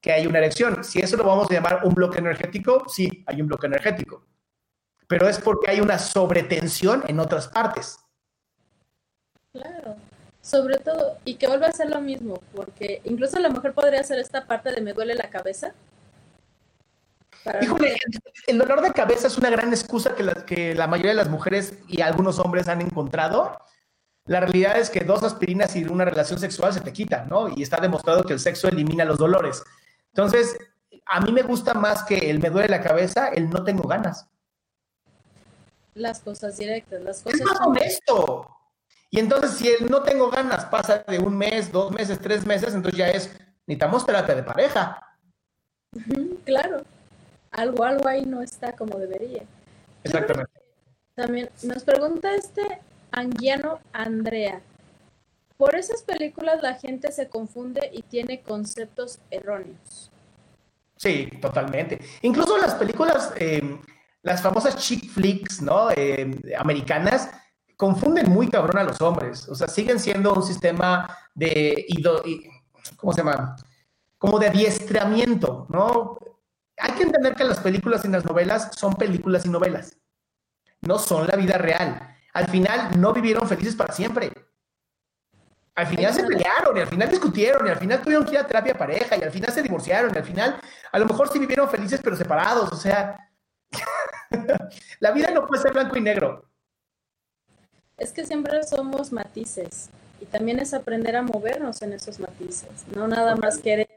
que haya una erección. Si eso lo vamos a llamar un bloque energético, sí, hay un bloque energético. Pero es porque hay una sobretensión en otras partes. Claro, sobre todo, y que vuelva a ser lo mismo, porque incluso a lo mejor podría ser esta parte de me duele la cabeza. Híjole, el dolor de cabeza es una gran excusa que la, que la mayoría de las mujeres y algunos hombres han encontrado la realidad es que dos aspirinas y una relación sexual se te quitan, ¿no? Y está demostrado que el sexo elimina los dolores. Entonces, a mí me gusta más que el me duele la cabeza, el no tengo ganas. Las cosas directas, las cosas. Es más honesto. Y entonces, si no tengo ganas pasa de un mes, dos meses, tres meses, entonces ya es, necesitamos terapia de pareja. Claro. Algo, algo ahí no está como debería. Exactamente. También nos pregunta este Anguiano Andrea. Por esas películas la gente se confunde y tiene conceptos erróneos. Sí, totalmente. Incluso las películas, eh, las famosas chick flicks, ¿no? Eh, americanas, confunden muy cabrón a los hombres. O sea, siguen siendo un sistema de, ¿cómo se llama? Como de adiestramiento, ¿no? Hay que entender que las películas y las novelas son películas y novelas. No son la vida real al final no vivieron felices para siempre. Al final se pelearon y al final discutieron y al final tuvieron que ir a terapia pareja y al final se divorciaron y al final a lo mejor sí vivieron felices pero separados. O sea, la vida no puede ser blanco y negro. Es que siempre somos matices y también es aprender a movernos en esos matices, no nada más querer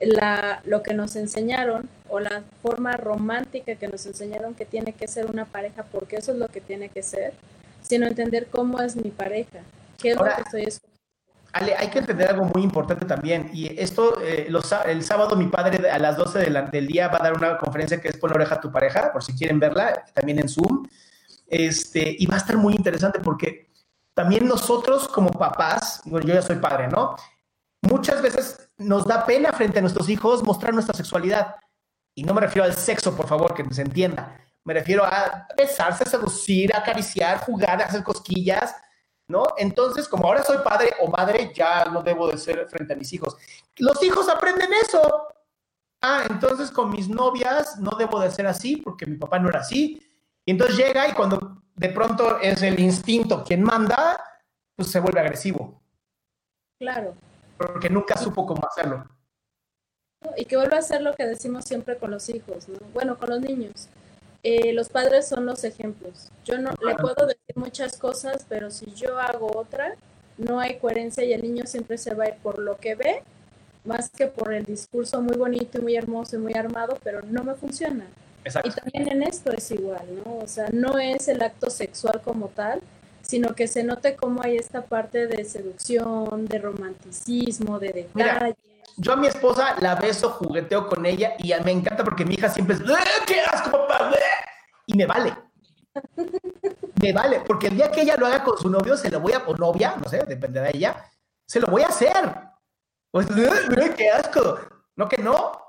la, lo que nos enseñaron o la forma romántica que nos enseñaron que tiene que ser una pareja porque eso es lo que tiene que ser sino entender cómo es mi pareja, qué es lo que estoy escuchando. Ale, hay que entender algo muy importante también. Y esto, eh, el sábado mi padre a las 12 del día va a dar una conferencia que es Pon la oreja a tu pareja, por si quieren verla, también en Zoom. Este, y va a estar muy interesante porque también nosotros como papás, bueno, yo ya soy padre, ¿no? Muchas veces nos da pena frente a nuestros hijos mostrar nuestra sexualidad. Y no me refiero al sexo, por favor, que se entienda. Me refiero a besarse, seducir, acariciar, jugar, hacer cosquillas, ¿no? Entonces, como ahora soy padre o madre, ya no debo de ser frente a mis hijos. Los hijos aprenden eso. Ah, entonces con mis novias no debo de ser así porque mi papá no era así. Y entonces llega y cuando de pronto es el instinto quien manda, pues se vuelve agresivo. Claro. Porque nunca supo cómo hacerlo. Y que vuelva a hacer lo que decimos siempre con los hijos, ¿no? Bueno, con los niños. Eh, los padres son los ejemplos. Yo no le puedo decir muchas cosas, pero si yo hago otra, no hay coherencia y el niño siempre se va a ir por lo que ve, más que por el discurso muy bonito y muy hermoso y muy armado, pero no me funciona. Y también en esto es igual, ¿no? O sea, no es el acto sexual como tal, sino que se note cómo hay esta parte de seducción, de romanticismo, de detalle. Yo a mi esposa la beso, jugueteo con ella y me encanta porque mi hija siempre es, ¡qué asco, papá! Y me vale. me vale, porque el día que ella lo haga con su novio, se lo voy a, o novia, no sé, depende de ella, se lo voy a hacer. Pues, ¡qué asco! No que no,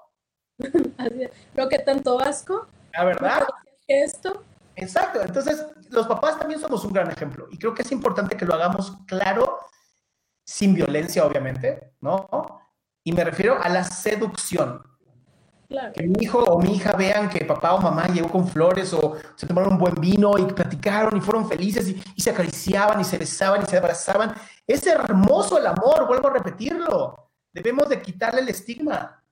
Creo que tanto asco. La verdad. Esto. Exacto. Entonces, los papás también somos un gran ejemplo. Y creo que es importante que lo hagamos claro, sin violencia, obviamente, ¿no? Y me refiero a la seducción. Que mi hijo o mi hija vean que papá o mamá llegó con flores o se tomaron un buen vino y platicaron y fueron felices y, y se acariciaban y se besaban y se abrazaban. Es hermoso el amor, vuelvo a repetirlo. Debemos de quitarle el estigma.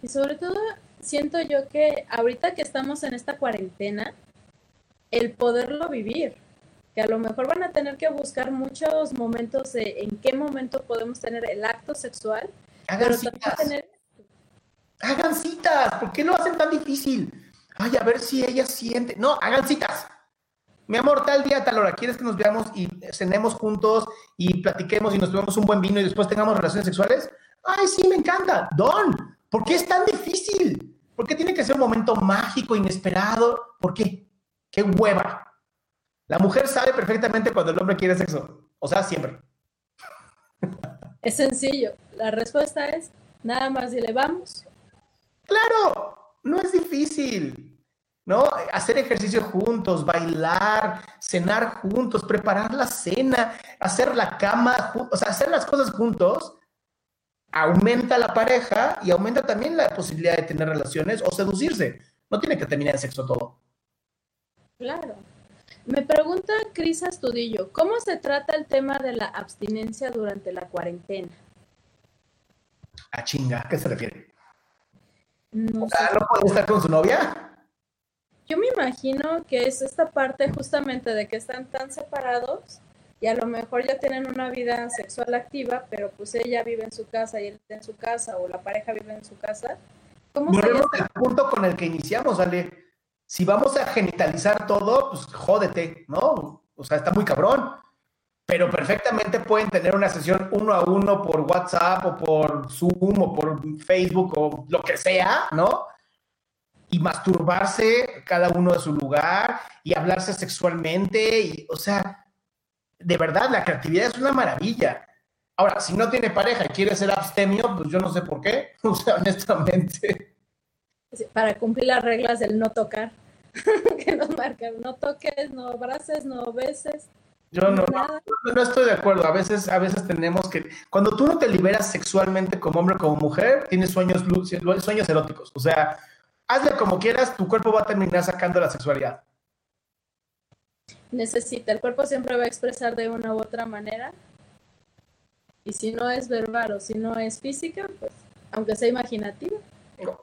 Y sobre todo, siento yo que ahorita que estamos en esta cuarentena, el poderlo vivir, que a lo mejor van a tener que buscar muchos momentos de en qué momento podemos tener el acto sexual. Hagan citas. Hagan citas. ¿Por qué lo hacen tan difícil? Ay, a ver si ella siente. No, hagan citas. Mi amor, tal día, tal hora, ¿quieres que nos veamos y cenemos juntos y platiquemos y nos tomemos un buen vino y después tengamos relaciones sexuales? Ay, sí, me encanta. Don, ¿Por qué es tan difícil? ¿Por qué tiene que ser un momento mágico, inesperado? ¿Por qué? ¡Qué hueva! La mujer sabe perfectamente cuando el hombre quiere sexo. O sea, siempre. Es sencillo. La respuesta es nada más dile vamos. Claro, no es difícil. ¿No? Hacer ejercicio juntos, bailar, cenar juntos, preparar la cena, hacer la cama, o sea, hacer las cosas juntos aumenta la pareja y aumenta también la posibilidad de tener relaciones o seducirse. No tiene que terminar en sexo todo. Claro. Me pregunta Cris Astudillo, ¿cómo se trata el tema de la abstinencia durante la cuarentena? A chinga, ¿a qué se refiere? No, ¿No puede estar con su novia? Yo me imagino que es esta parte justamente de que están tan separados y a lo mejor ya tienen una vida sexual activa, pero pues ella vive en su casa y él en su casa o la pareja vive en su casa. ¿Cómo Volvemos al punto con el que iniciamos, Ale. Si vamos a genitalizar todo, pues jódete, ¿no? O sea, está muy cabrón. Pero perfectamente pueden tener una sesión uno a uno por WhatsApp o por Zoom o por Facebook o lo que sea, ¿no? Y masturbarse cada uno de su lugar y hablarse sexualmente y, o sea, de verdad, la creatividad es una maravilla. Ahora, si no tiene pareja y quiere ser abstemio, pues yo no sé por qué, o sea, honestamente. Para cumplir las reglas del no tocar, que nos marcan, no toques, no abraces, no beses. Yo no, no, no, estoy de acuerdo. A veces, a veces tenemos que. Cuando tú no te liberas sexualmente como hombre o como mujer, tienes sueños, sueños eróticos. O sea, hazle como quieras, tu cuerpo va a terminar sacando la sexualidad necesita. El cuerpo siempre va a expresar de una u otra manera. Y si no es verbal o si no es física, pues aunque sea imaginativa.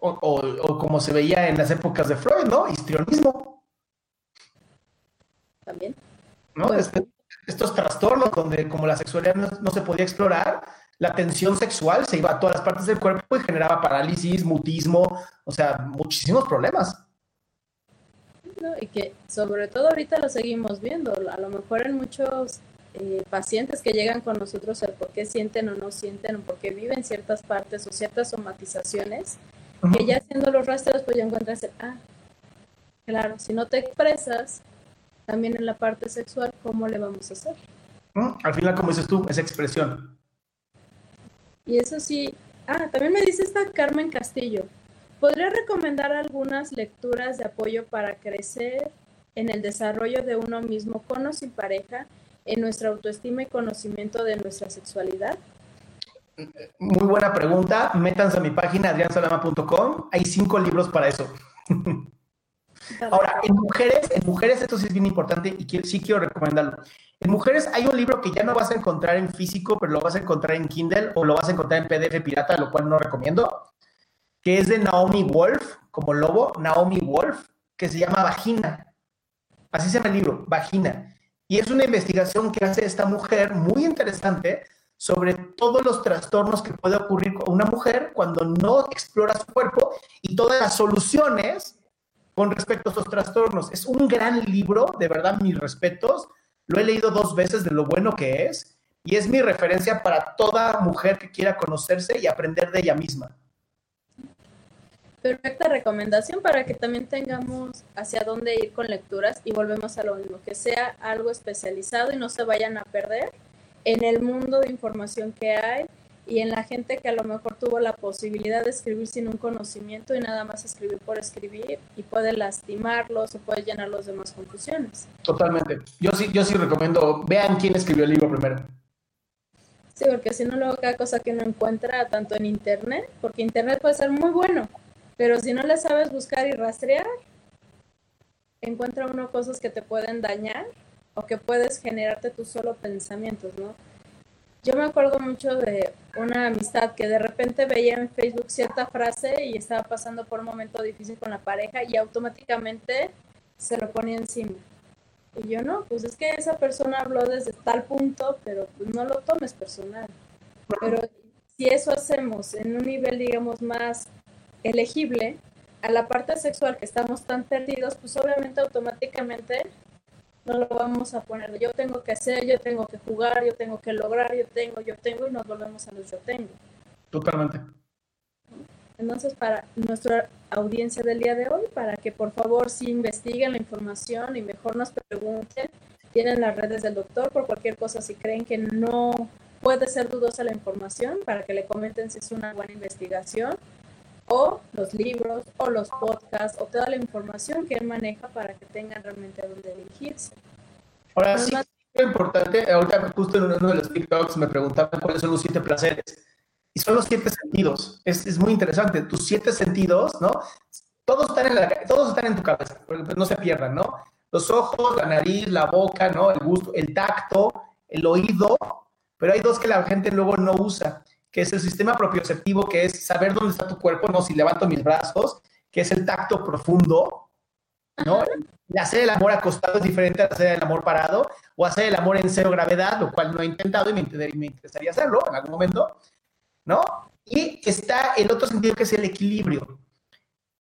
O, como se veía en las épocas de Freud, ¿no? Histrionismo. También. ¿No? estos trastornos donde como la sexualidad no, se podía explorar, la tensión sexual se iba a todas las partes del cuerpo y generaba parálisis, mutismo, o sea, muchísimos problemas y que sobre todo ahorita lo seguimos viendo. A lo mejor en muchos eh, pacientes que llegan con nosotros el por qué sienten o no sienten o por qué viven ciertas partes o ciertas somatizaciones, que ya haciendo los rastros pues ya encuentras el, ah, claro, si no te expresas, también en la parte sexual, ¿cómo le vamos a hacer? Al final, como dices tú, esa expresión. Y eso sí, ah, también me dice esta Carmen Castillo, ¿podría recomendar algunas lecturas de apoyo para crecer en el desarrollo de uno mismo con o sin pareja, en nuestra autoestima y conocimiento de nuestra sexualidad? Muy buena pregunta. Métanse a mi página adriansalama.com. Hay cinco libros para eso. Ahora, en mujeres, en mujeres esto sí es bien importante y sí quiero recomendarlo. En mujeres hay un libro que ya no vas a encontrar en físico, pero lo vas a encontrar en Kindle o lo vas a encontrar en PDF pirata, lo cual no recomiendo, que es de Naomi Wolf, como lobo, Naomi Wolf, que se llama Vagina. Así se llama el libro, Vagina. Y es una investigación que hace esta mujer muy interesante sobre todos los trastornos que puede ocurrir con una mujer cuando no explora su cuerpo y todas las soluciones con respecto a esos trastornos. Es un gran libro, de verdad, mis respetos. Lo he leído dos veces de lo bueno que es y es mi referencia para toda mujer que quiera conocerse y aprender de ella misma. Perfecta recomendación para que también tengamos hacia dónde ir con lecturas y volvemos a lo mismo, que sea algo especializado y no se vayan a perder en el mundo de información que hay y en la gente que a lo mejor tuvo la posibilidad de escribir sin un conocimiento y nada más escribir por escribir y puede lastimarlos o puede llenarlos de más confusiones. Totalmente. Yo sí, yo sí recomiendo, vean quién escribió el libro primero. Sí, porque si no luego cada cosa que uno encuentra tanto en internet, porque internet puede ser muy bueno, pero si no le sabes buscar y rastrear, encuentra uno cosas que te pueden dañar o que puedes generarte tus solo pensamientos, ¿no? Yo me acuerdo mucho de una amistad que de repente veía en Facebook cierta frase y estaba pasando por un momento difícil con la pareja y automáticamente se lo ponía encima. Y yo no, pues es que esa persona habló desde tal punto, pero pues no lo tomes personal. Pero si eso hacemos en un nivel, digamos, más elegible, a la parte sexual que estamos tan perdidos, pues obviamente automáticamente no lo vamos a poner. Yo tengo que hacer, yo tengo que jugar, yo tengo que lograr, yo tengo, yo tengo y nos volvemos a los yo tengo. Totalmente. Entonces, para nuestra audiencia del día de hoy, para que por favor sí investiguen la información y mejor nos pregunten, tienen las redes del doctor por cualquier cosa si creen que no puede ser dudosa la información, para que le comenten si es una buena investigación o los libros o los podcasts o toda la información que él maneja para que tengan realmente a dónde dirigirse. Ahora sí, es importante, ahorita justo en uno de los TikToks me preguntaban cuáles son los siete placeres. Y son los siete sentidos. Es, es muy interesante. Tus siete sentidos, ¿no? Todos están, en la, todos están en tu cabeza, no se pierdan, ¿no? Los ojos, la nariz, la boca, ¿no? El gusto, el tacto, el oído, pero hay dos que la gente luego no usa que es el sistema propioceptivo, que es saber dónde está tu cuerpo, no si levanto mis brazos, que es el tacto profundo, ¿no? hacer el amor acostado es diferente a hacer el amor parado, o hacer el amor en cero gravedad, lo cual no he intentado y me, me interesaría hacerlo en algún momento, ¿no? Y está el otro sentido que es el equilibrio,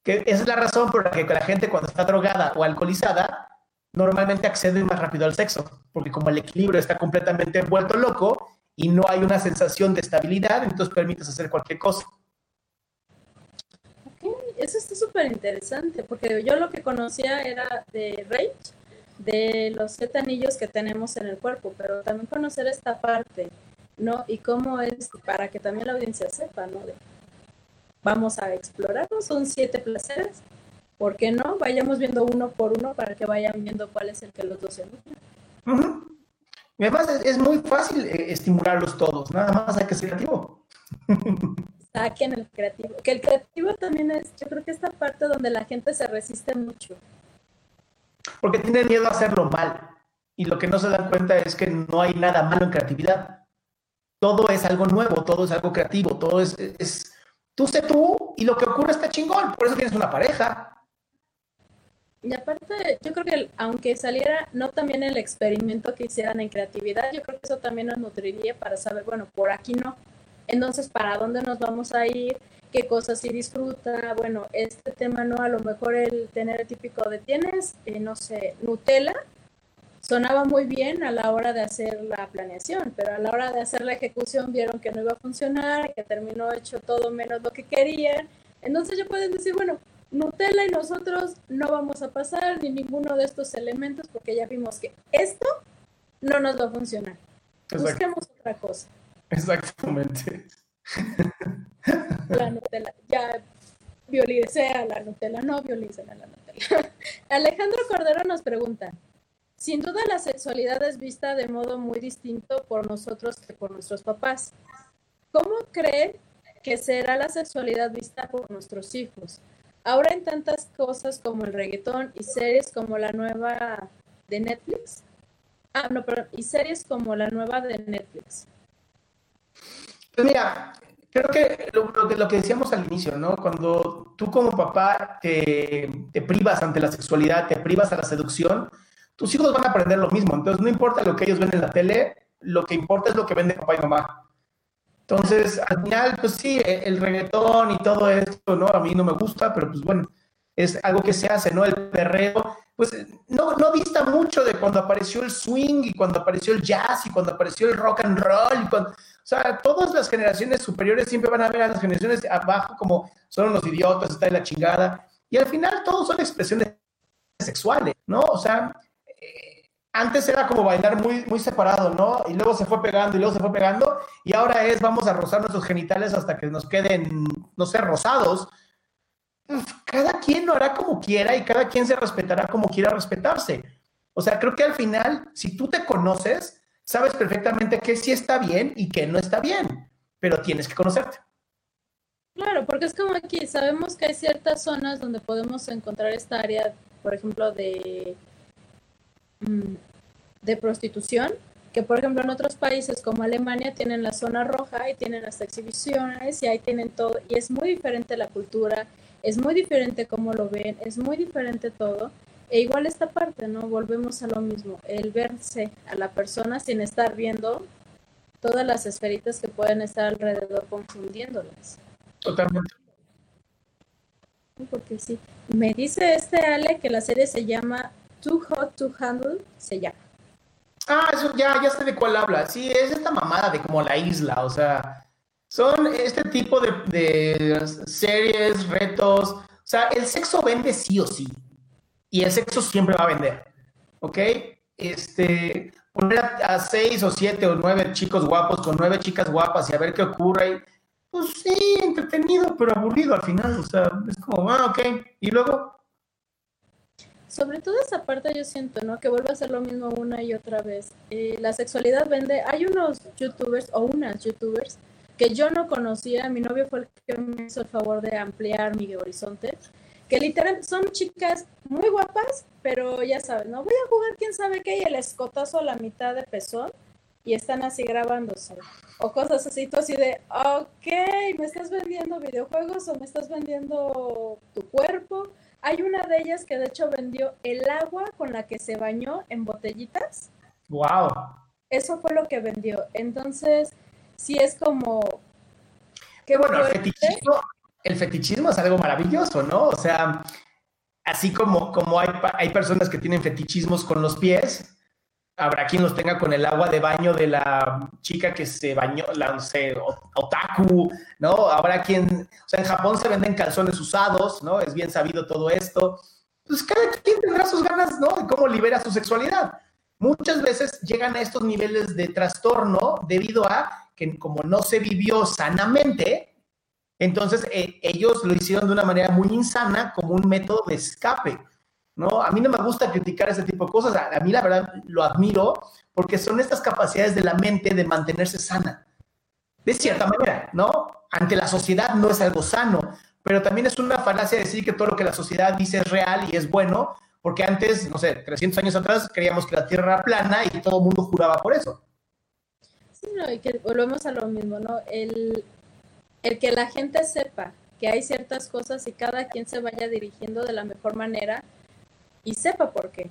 que esa es la razón por la que la gente cuando está drogada o alcoholizada normalmente accede más rápido al sexo, porque como el equilibrio está completamente vuelto loco, y no hay una sensación de estabilidad, entonces permites hacer cualquier cosa. Ok, eso está súper interesante, porque yo lo que conocía era de Rage, de los siete anillos que tenemos en el cuerpo, pero también conocer esta parte, ¿no? Y cómo es, para que también la audiencia sepa, ¿no? vamos a explorarlo, son siete placeres, ¿por qué no? Vayamos viendo uno por uno para que vayan viendo cuál es el que los dos se uh y además es, muy fácil eh, estimularlos todos, nada más hay que ser creativo. Saquen el creativo. Que el creativo también es, yo creo que esta parte donde la gente se resiste mucho. Porque tiene miedo a hacerlo mal. Y lo que no se dan cuenta es que no hay nada malo en creatividad. Todo es algo nuevo, todo es algo creativo, todo es, es tú sé tú y lo que ocurre está chingón. Por eso tienes una pareja, y aparte, yo creo que aunque saliera no también el experimento que hicieran en creatividad, yo creo que eso también nos nutriría para saber, bueno, por aquí no. Entonces, ¿para dónde nos vamos a ir? ¿Qué cosas sí disfruta? Bueno, este tema no, a lo mejor el tener el típico de tienes, eh, no sé, Nutella, sonaba muy bien a la hora de hacer la planeación, pero a la hora de hacer la ejecución vieron que no iba a funcionar, que terminó hecho todo menos lo que querían. Entonces ya pueden decir, bueno, Nutella y nosotros no vamos a pasar ni ninguno de estos elementos porque ya vimos que esto no nos va a funcionar. Busquemos otra cosa. Exactamente. La Nutella, ya violice a la Nutella, no violice a la Nutella. Alejandro Cordero nos pregunta, sin duda la sexualidad es vista de modo muy distinto por nosotros que por nuestros papás. ¿Cómo cree que será la sexualidad vista por nuestros hijos? Ahora en tantas cosas como el reggaetón y series como la nueva de Netflix. Ah, no, perdón, y series como la nueva de Netflix. Pues mira, creo que lo, que decíamos al inicio, ¿no? Cuando tú como papá te, te privas ante la sexualidad, te privas a la seducción, tus hijos van a aprender lo mismo. Entonces, no importa lo que ellos ven en la tele, lo que importa es lo que ven de papá y mamá. Entonces, al final, pues sí, e, el reggaetón y todo esto, ¿no? A mí no me gusta, pero pues bueno, es algo que se hace, ¿no? El perreo, pues no, no dista mucho de cuando apareció el swing y cuando apareció el jazz y cuando apareció el rock and roll y cuando, o sea, todas las generaciones superiores siempre van a ver a las generaciones abajo como son unos idiotas, está de la chingada. Y al final todos son expresiones sexuales, ¿no? O sea, antes era como bailar muy, muy separado, ¿no? Y luego se fue pegando y luego se fue pegando. Y ahora es vamos a rozar nuestros genitales hasta que nos queden, no sé, rosados. Pues, cada quien lo hará como quiera y cada quien se respetará como quiera respetarse. O sea, creo que al final, si tú te conoces, sabes perfectamente qué sí está bien y qué no está bien, pero tienes que conocerte. Claro, porque es como aquí, sabemos que hay ciertas zonas donde podemos encontrar esta área, por ejemplo, de de prostitución, que por ejemplo en otros países como Alemania tienen la zona roja y tienen las exhibiciones y ahí tienen todo, y es muy diferente la cultura, es muy diferente cómo lo ven, es muy diferente todo. E igual esta parte, ¿no? Volvemos a lo mismo, el verse a la persona sin estar viendo todas las esferitas que pueden estar alrededor confundiéndolas. Totalmente. Porque sí, me dice este Ale que la serie se llama Too Hot to Handle se llama. Ah, eso ya, ya sé de cuál habla. Sí, es esta mamada de como la isla, o sea, son este tipo de, series, retos. O sea, el sexo vende sí o sí. Y el sexo siempre va a vender. ¿Ok? Este, poner a, seis o siete o nueve chicos guapos con nueve chicas guapas y a ver qué ocurre. pues sí, entretenido, pero aburrido al final. O sea, es como, ah, ok. Y luego, sobre todo esa parte yo siento, ¿no? Que vuelve a ser lo mismo una y otra vez. Eh, la sexualidad vende. Hay unos youtubers o unas youtubers que yo no conocía. Mi novio fue el que me hizo el favor de ampliar mi horizonte. Que literalmente son chicas muy guapas, pero ya sabes, ¿no? Voy a jugar quién sabe qué y el escotazo a la mitad de pezón y están así grabándose. O cosas así, así de, ok, ¿me estás vendiendo videojuegos o me estás vendiendo tu cuerpo? Hay una de ellas que de hecho vendió el agua con la que se bañó en botellitas. Wow. Eso fue lo que vendió. Entonces, sí es como. Qué bueno, el fetichismo, el fetichismo, es algo maravilloso, ¿no? O sea, así como, como hay, hay personas que tienen fetichismos con los pies, habrá quien los tenga con el agua de baño de la chica que se bañó, la, no sé, otaku, ¿no? Habrá quien, o sea, en Japón se venden calzones usados, ¿no? Es bien sabido todo esto. Pues cada quien tendrá sus ganas, ¿no? De cómo libera su sexualidad. Muchas veces llegan a estos niveles de trastorno debido a que como no se vivió sanamente, entonces eh, ellos lo hicieron de una manera muy insana como un método de escape. ¿No? A mí no me gusta criticar ese tipo de cosas, a, mí la verdad lo admiro porque son estas capacidades de la mente de mantenerse sana. De cierta manera, ¿no? Ante la sociedad no es algo sano, pero también es una falacia decir que todo lo que la sociedad dice es real y es bueno, porque antes, no sé, 300 años atrás creíamos que la Tierra era plana y todo el mundo juraba por eso. Sí, no, y que volvemos a lo mismo, ¿no? El, el que la gente sepa que hay ciertas cosas y cada quien se vaya dirigiendo de la mejor manera, y sepa por qué.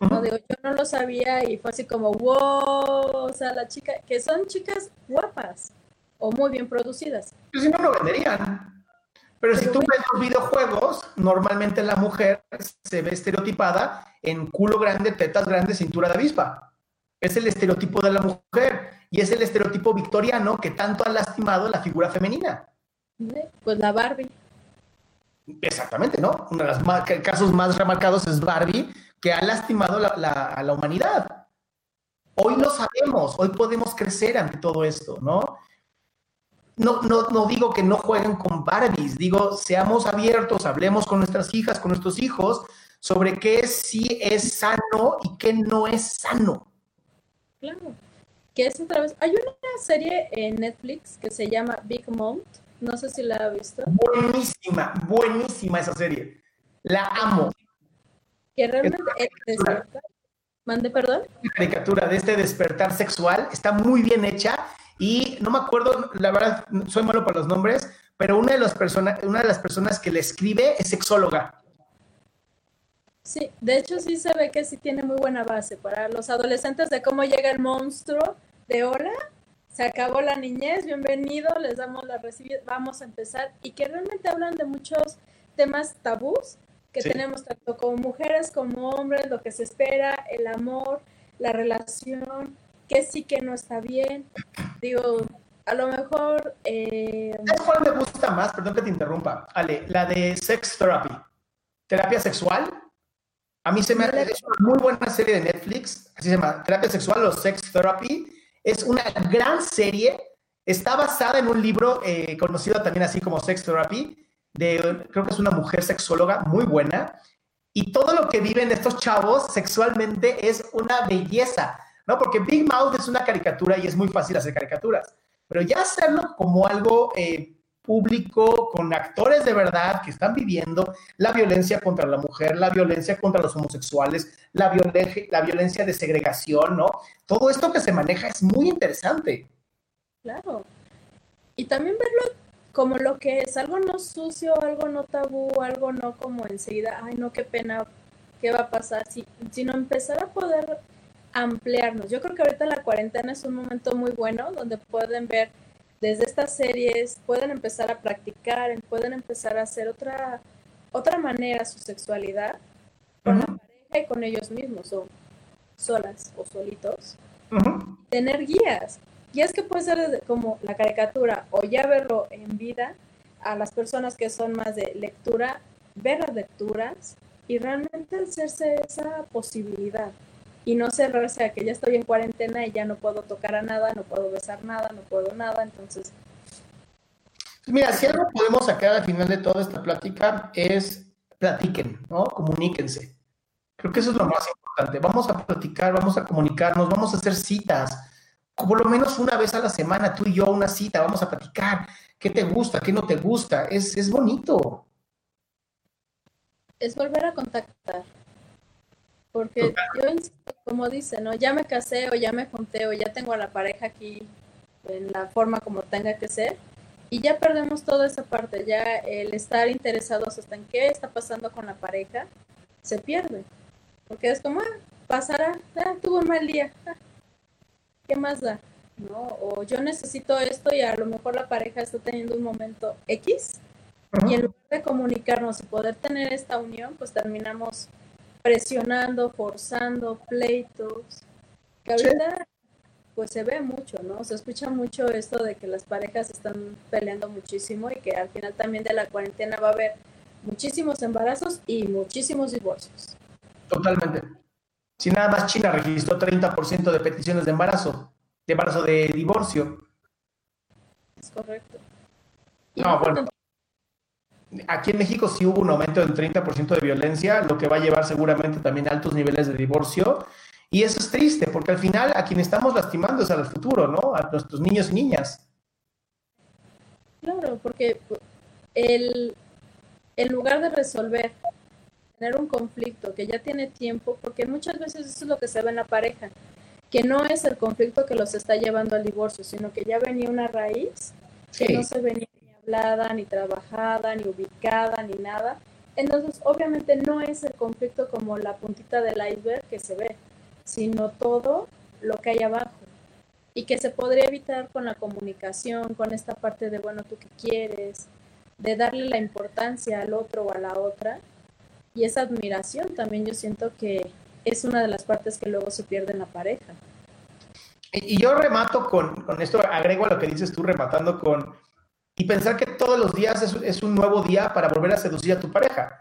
¿no? yo no lo sabía y fue así como, wow, o sea, la chica, que son chicas guapas o muy bien producidas. Pero si no lo venderían. Pero si tú ves los videojuegos, normalmente la mujer se ve estereotipada en culo grande, tetas grandes, cintura de avispa. Es el estereotipo de la mujer y es el estereotipo victoriano que tanto ha lastimado la figura femenina. Pues la Barbie. Exactamente, ¿no? Uno de los casos más remarcados es Barbie, que ha lastimado a la humanidad. Hoy lo sabemos, hoy podemos crecer ante todo esto, ¿no? No, no, no digo que no jueguen con Barbies, digo, seamos abiertos, hablemos con nuestras hijas, con nuestros hijos, sobre qué sí es sano y qué no es sano. Claro, que es otra vez. Hay una serie en Netflix que se llama Big Mount, no sé si la ha visto. Buenísima, buenísima esa serie. La amo. Que realmente es Mande perdón. La caricatura de este despertar sexual está muy bien hecha y no me acuerdo, la verdad, soy malo para los nombres, pero una de, las personas, una de las personas que le escribe es sexóloga. Sí, de hecho sí se ve que sí tiene muy buena base para los adolescentes de cómo llega el monstruo de hola, se acabó la niñez, bienvenido, les damos la recibida, vamos a empezar y que realmente hablan de muchos temas tabús que tenemos tanto como mujeres como hombres, lo que se espera, el amor, la relación, que sí que no está bien. Digo, a lo mejor... Eh... cuál me gusta más? Perdón que te interrumpa. Ale, la de Sex Therapy. Terapia sexual. A mí se me hace es una muy buena serie de Netflix. Así se llama, Terapia Sexual o Sex Therapy. Es una gran serie. Está basada en un libro eh, conocido también así como Sex Therapy creo que es una mujer sexóloga muy buena, y todo lo que viven estos chavos sexualmente es una belleza, ¿no? Porque Big Mouth es una caricatura y es muy fácil hacer caricaturas, pero ya hacerlo como algo eh, público, con actores de verdad que están viviendo la violencia contra la mujer, la violencia contra los homosexuales, la, la violencia de segregación, ¿no? Todo esto que se maneja es muy interesante. Claro. Y también verlo como lo que es, algo no sucio, algo no tabú, algo no como enseguida, ay no, qué pena, qué va a pasar, si, sino empezar a poder ampliarnos. Yo creo que ahorita la cuarentena es un momento muy bueno donde pueden ver desde estas series, pueden empezar a practicar, pueden empezar a hacer otra, otra manera su sexualidad con la pareja y con ellos mismos, o solas o solitos. Tener guías, es que puede ser como la caricatura o ya verlo en vida a las personas que son más de lectura, ver las lecturas y realmente hacerse esa posibilidad y no cerrarse a que ya estoy en cuarentena y ya no puedo tocar a nada, no puedo besar nada, no puedo nada, entonces... Mira, si algo podemos sacar al final de toda esta plática es platiquen, ¿no? Comuníquense. Creo que eso es lo más importante. Vamos a platicar, vamos a comunicarnos, vamos a hacer citas por lo menos una vez a la semana, tú y yo, una cita, vamos a platicar. ¿Qué te gusta? ¿Qué no te gusta? Es, es bonito. Es volver a contactar. Porque yo insisto, como dice, ¿no? Ya me casé o ya me junté o ya tengo a la pareja aquí en la forma como tenga que ser. Y ya perdemos toda esa parte, ya el estar interesados hasta en qué está pasando con la pareja, se pierde. Porque es como, ah, pasará, ah, tuvo un mal día, ah, ¿qué más da? ¿No? O yo necesito esto y a lo mejor la pareja está teniendo un momento X y en lugar de comunicarnos y poder tener esta unión, pues terminamos presionando, forzando, pleitos, que ahorita pues se ve mucho, ¿no? Se escucha mucho esto de que las parejas están peleando muchísimo y que al final también de la cuarentena va a haber muchísimos embarazos y muchísimos divorcios. Totalmente. Si nada más China registró 30% de peticiones de embarazo, de embarazo de divorcio. Es correcto. No, bueno. Aquí en México sí hubo un aumento del 30% de violencia, lo que va a llevar seguramente también a altos niveles de divorcio. Y eso es triste, porque al final a quien estamos lastimando es al futuro, ¿no? A nuestros niños y niñas. Claro, porque el, en lugar de resolver tener un conflicto que ya tiene tiempo, porque muchas veces eso es lo que se ve en la pareja, que no es el conflicto que los está llevando al divorcio, sino que ya venía una raíz que no se venía hablada, ni trabajada, ni ubicada, ni nada. Entonces, obviamente no es el conflicto como la puntita del iceberg que se ve, sino todo lo que hay abajo y que se podría evitar con la comunicación, con esta parte de, bueno, tú qué quieres, de darle la importancia al otro o a la otra. Y esa admiración también yo siento que es una de las partes que luego se pierde en la pareja. Y yo remato con, con esto, agrego a lo que dices tú, rematando con, y pensar que todos los días es, es, un nuevo día para volver a seducir a tu pareja.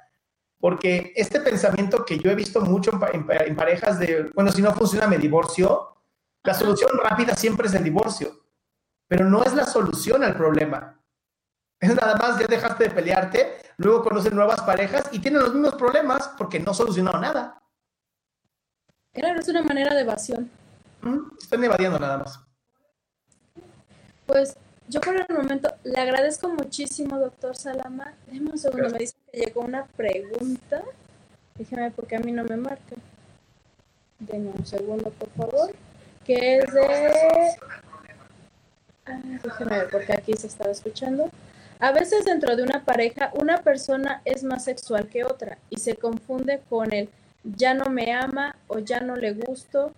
Porque este pensamiento que yo he visto mucho en, en, en parejas de, bueno, si no funciona me divorcio, la solución rápida siempre es el divorcio, pero no es la solución al problema. Es nada más, ya dejaste de pelearte, luego conocen nuevas parejas y tienen los mismos problemas porque no solucionaron nada. Claro, es una manera de evasión. Están evadiendo nada más. Pues yo por el momento le agradezco muchísimo, doctor Salama. Déjame un segundo, me dice que llegó una pregunta. Déjeme porque a mí no me marca. Denme un segundo, por favor. Que es de... Ah, déjeme ver porque aquí se estaba escuchando. A veces dentro de una pareja, una persona es más sexual que otra y se confunde con el ya no me ama o ya no le gusto.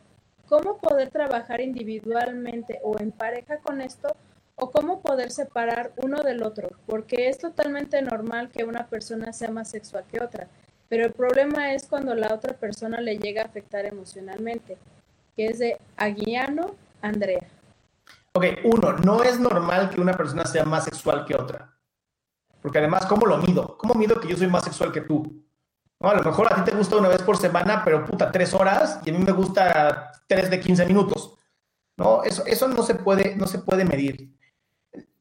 ¿Cómo poder trabajar individualmente o en pareja con esto? ¿O cómo poder separar uno del otro? Porque es totalmente normal que una persona sea más sexual que otra, pero el problema es cuando la otra persona le llega a afectar emocionalmente, que es de Aguiano Andrea. Ok, uno, no es normal que una persona sea más sexual que otra. Porque además, ¿cómo lo mido? ¿Cómo mido que yo soy más sexual que tú? A lo mejor a ti te gusta una vez por semana, pero puta, tres horas, y a mí me gusta tres de 15 minutos. ¿No? Eso, eso no, se puede, no se puede medir.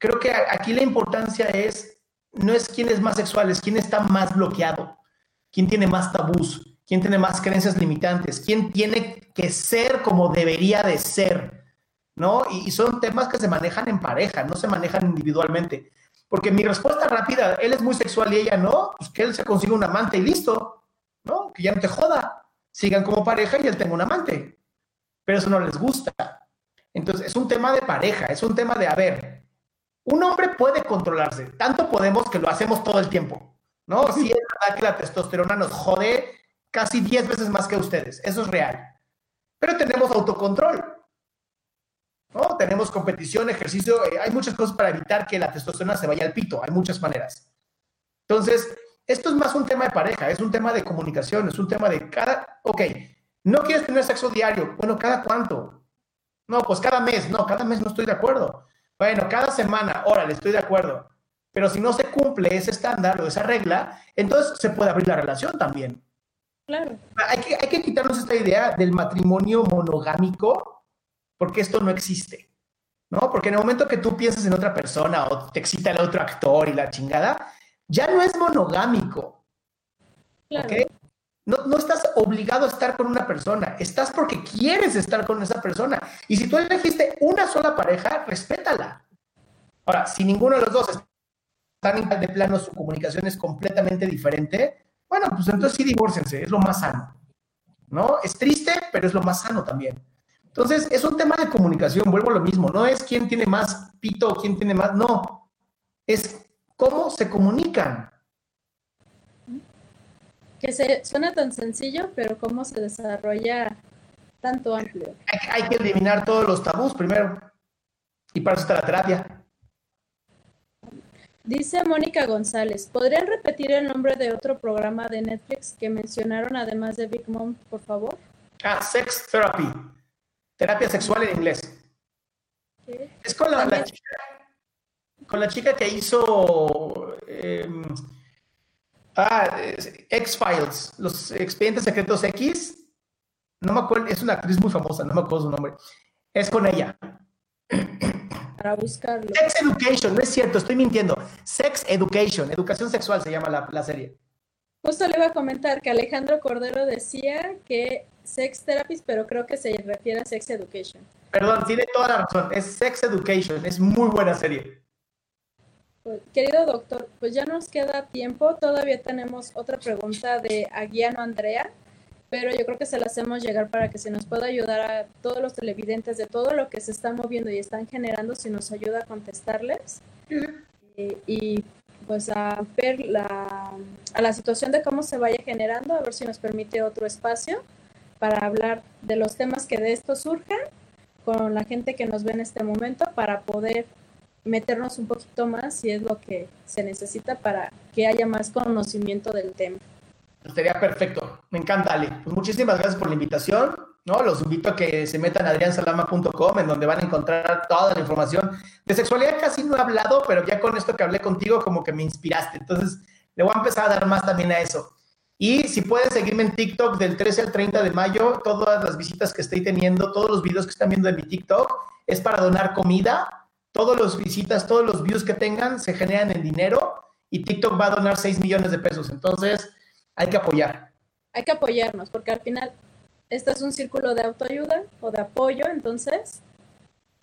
Creo que aquí la importancia es, no es quién es más sexual, es quién está más bloqueado, quién tiene más tabús, quién tiene más creencias limitantes, quién tiene que ser como debería de ser, ¿no? Y, y son temas que se manejan en pareja, no se manejan individualmente. Porque mi respuesta rápida, él es muy sexual y ella no, pues que él se consiga un amante y listo, ¿no? Que ya no te joda. Sigan como pareja y él tenga un amante. Pero eso no les gusta. Entonces, es un tema de pareja, es un tema de, a ver, un hombre puede controlarse, tanto podemos que lo hacemos todo el tiempo, ¿no? Sí es verdad que la testosterona nos jode casi 10 veces más que ustedes, eso es real. Pero tenemos autocontrol, ¿no? Tenemos competición, ejercicio, eh, hay muchas cosas para evitar que la testosterona se vaya al pito, hay muchas maneras. Entonces, esto es más un tema de pareja, es un tema de comunicación, es un tema de cada, ok, no quieres tener sexo diario, bueno, ¿cada cuánto? No, pues cada mes, no, cada mes no estoy de acuerdo. Bueno, cada semana, órale, estoy de acuerdo. Pero si no se cumple ese estándar o esa regla, entonces se puede abrir la relación también. Claro. Hay que, hay que quitarnos esta idea del matrimonio monogámico porque esto no existe, ¿no? Porque en el momento que tú piensas en otra persona o te excita el otro actor y la chingada, ya no es monogámico. Claro. No, no estás obligado a estar con una persona, estás porque quieres estar con esa persona. Y si tú elegiste una sola pareja, respétala. Ahora, si ninguno de los dos están de plano, su comunicación es completamente diferente, bueno, pues entonces sí divórciense, es lo más sano. ¿No? Es triste, pero es lo más sano también. Entonces, es un tema de comunicación, vuelvo a lo mismo, no es quién tiene más pito o quién tiene más, no, es cómo se comunican. Que se, suena tan sencillo, pero cómo se desarrolla tanto amplio. Hay, hay, que eliminar todos los tabús primero. Y para eso está la terapia. Dice Mónica González, ¿podrían repetir el nombre de otro programa de Netflix que mencionaron además de Big Mom, por favor? Ah, Sex Therapy. Terapia sexual en inglés. ¿Qué? Es con la, la chica, con la chica que hizo eh, ah, X-Files, los expedientes secretos X. No me acuerdo, es una actriz muy famosa, no me acuerdo su nombre. Es con ella. Para buscarlo. Sex Education, no es cierto, estoy mintiendo. Sex Education, educación sexual se llama la, la serie. Justo le iba a comentar que Alejandro Cordero decía que Sex Therapist, pero creo que se refiere a Sex Education. Perdón, tiene toda la razón. Es Sex Education. Es muy buena serie. Querido doctor, pues ya nos queda tiempo. Todavía tenemos otra pregunta de Aguiano Andrea, pero yo creo que se la hacemos llegar para que se nos pueda ayudar a todos los televidentes de todo lo que se está moviendo y están generando, si nos ayuda a contestarles. Eh, y pues a ver la, a la situación de cómo se vaya generando, a ver si nos permite otro espacio para hablar de los temas que de esto surjan con la gente que nos ve en este momento para poder meternos un poquito más si es lo que se necesita para que haya más conocimiento del tema. Estaría perfecto. Me encanta, Ale. Pues muchísimas gracias por la invitación. ¿no? Los invito a que se metan a adriansalama.com, en donde van a encontrar toda la información. De sexualidad casi no he hablado, pero ya con esto que hablé contigo, como que me inspiraste. Entonces, le voy a empezar a dar más también a eso. Y si pueden seguirme en TikTok del 13 al 30 de mayo, todas las visitas que estoy teniendo, todos los videos que están viendo en mi TikTok, es para donar comida. Todos los visitas, todos los views que tengan se generan en dinero y TikTok va a donar 6 millones de pesos. Entonces, hay que apoyar. Hay que apoyarnos, porque al final este es un círculo de autoayuda o de apoyo, entonces,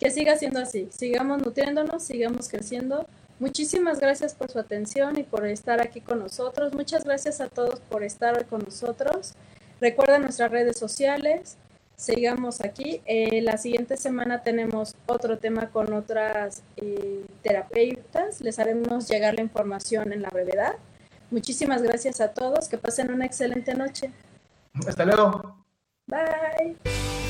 que siga siendo así. Sigamos nutriéndonos, sigamos creciendo. Muchísimas gracias por su atención y por estar aquí con nosotros. Muchas gracias a todos por estar con nosotros. Recuerden nuestras redes sociales. Sigamos aquí. Eh, la siguiente semana tenemos otro tema con otras eh, terapeutas. Les haremos llegar la información en la brevedad. Muchísimas gracias a todos. Que pasen una excelente noche. Hasta luego. Bye.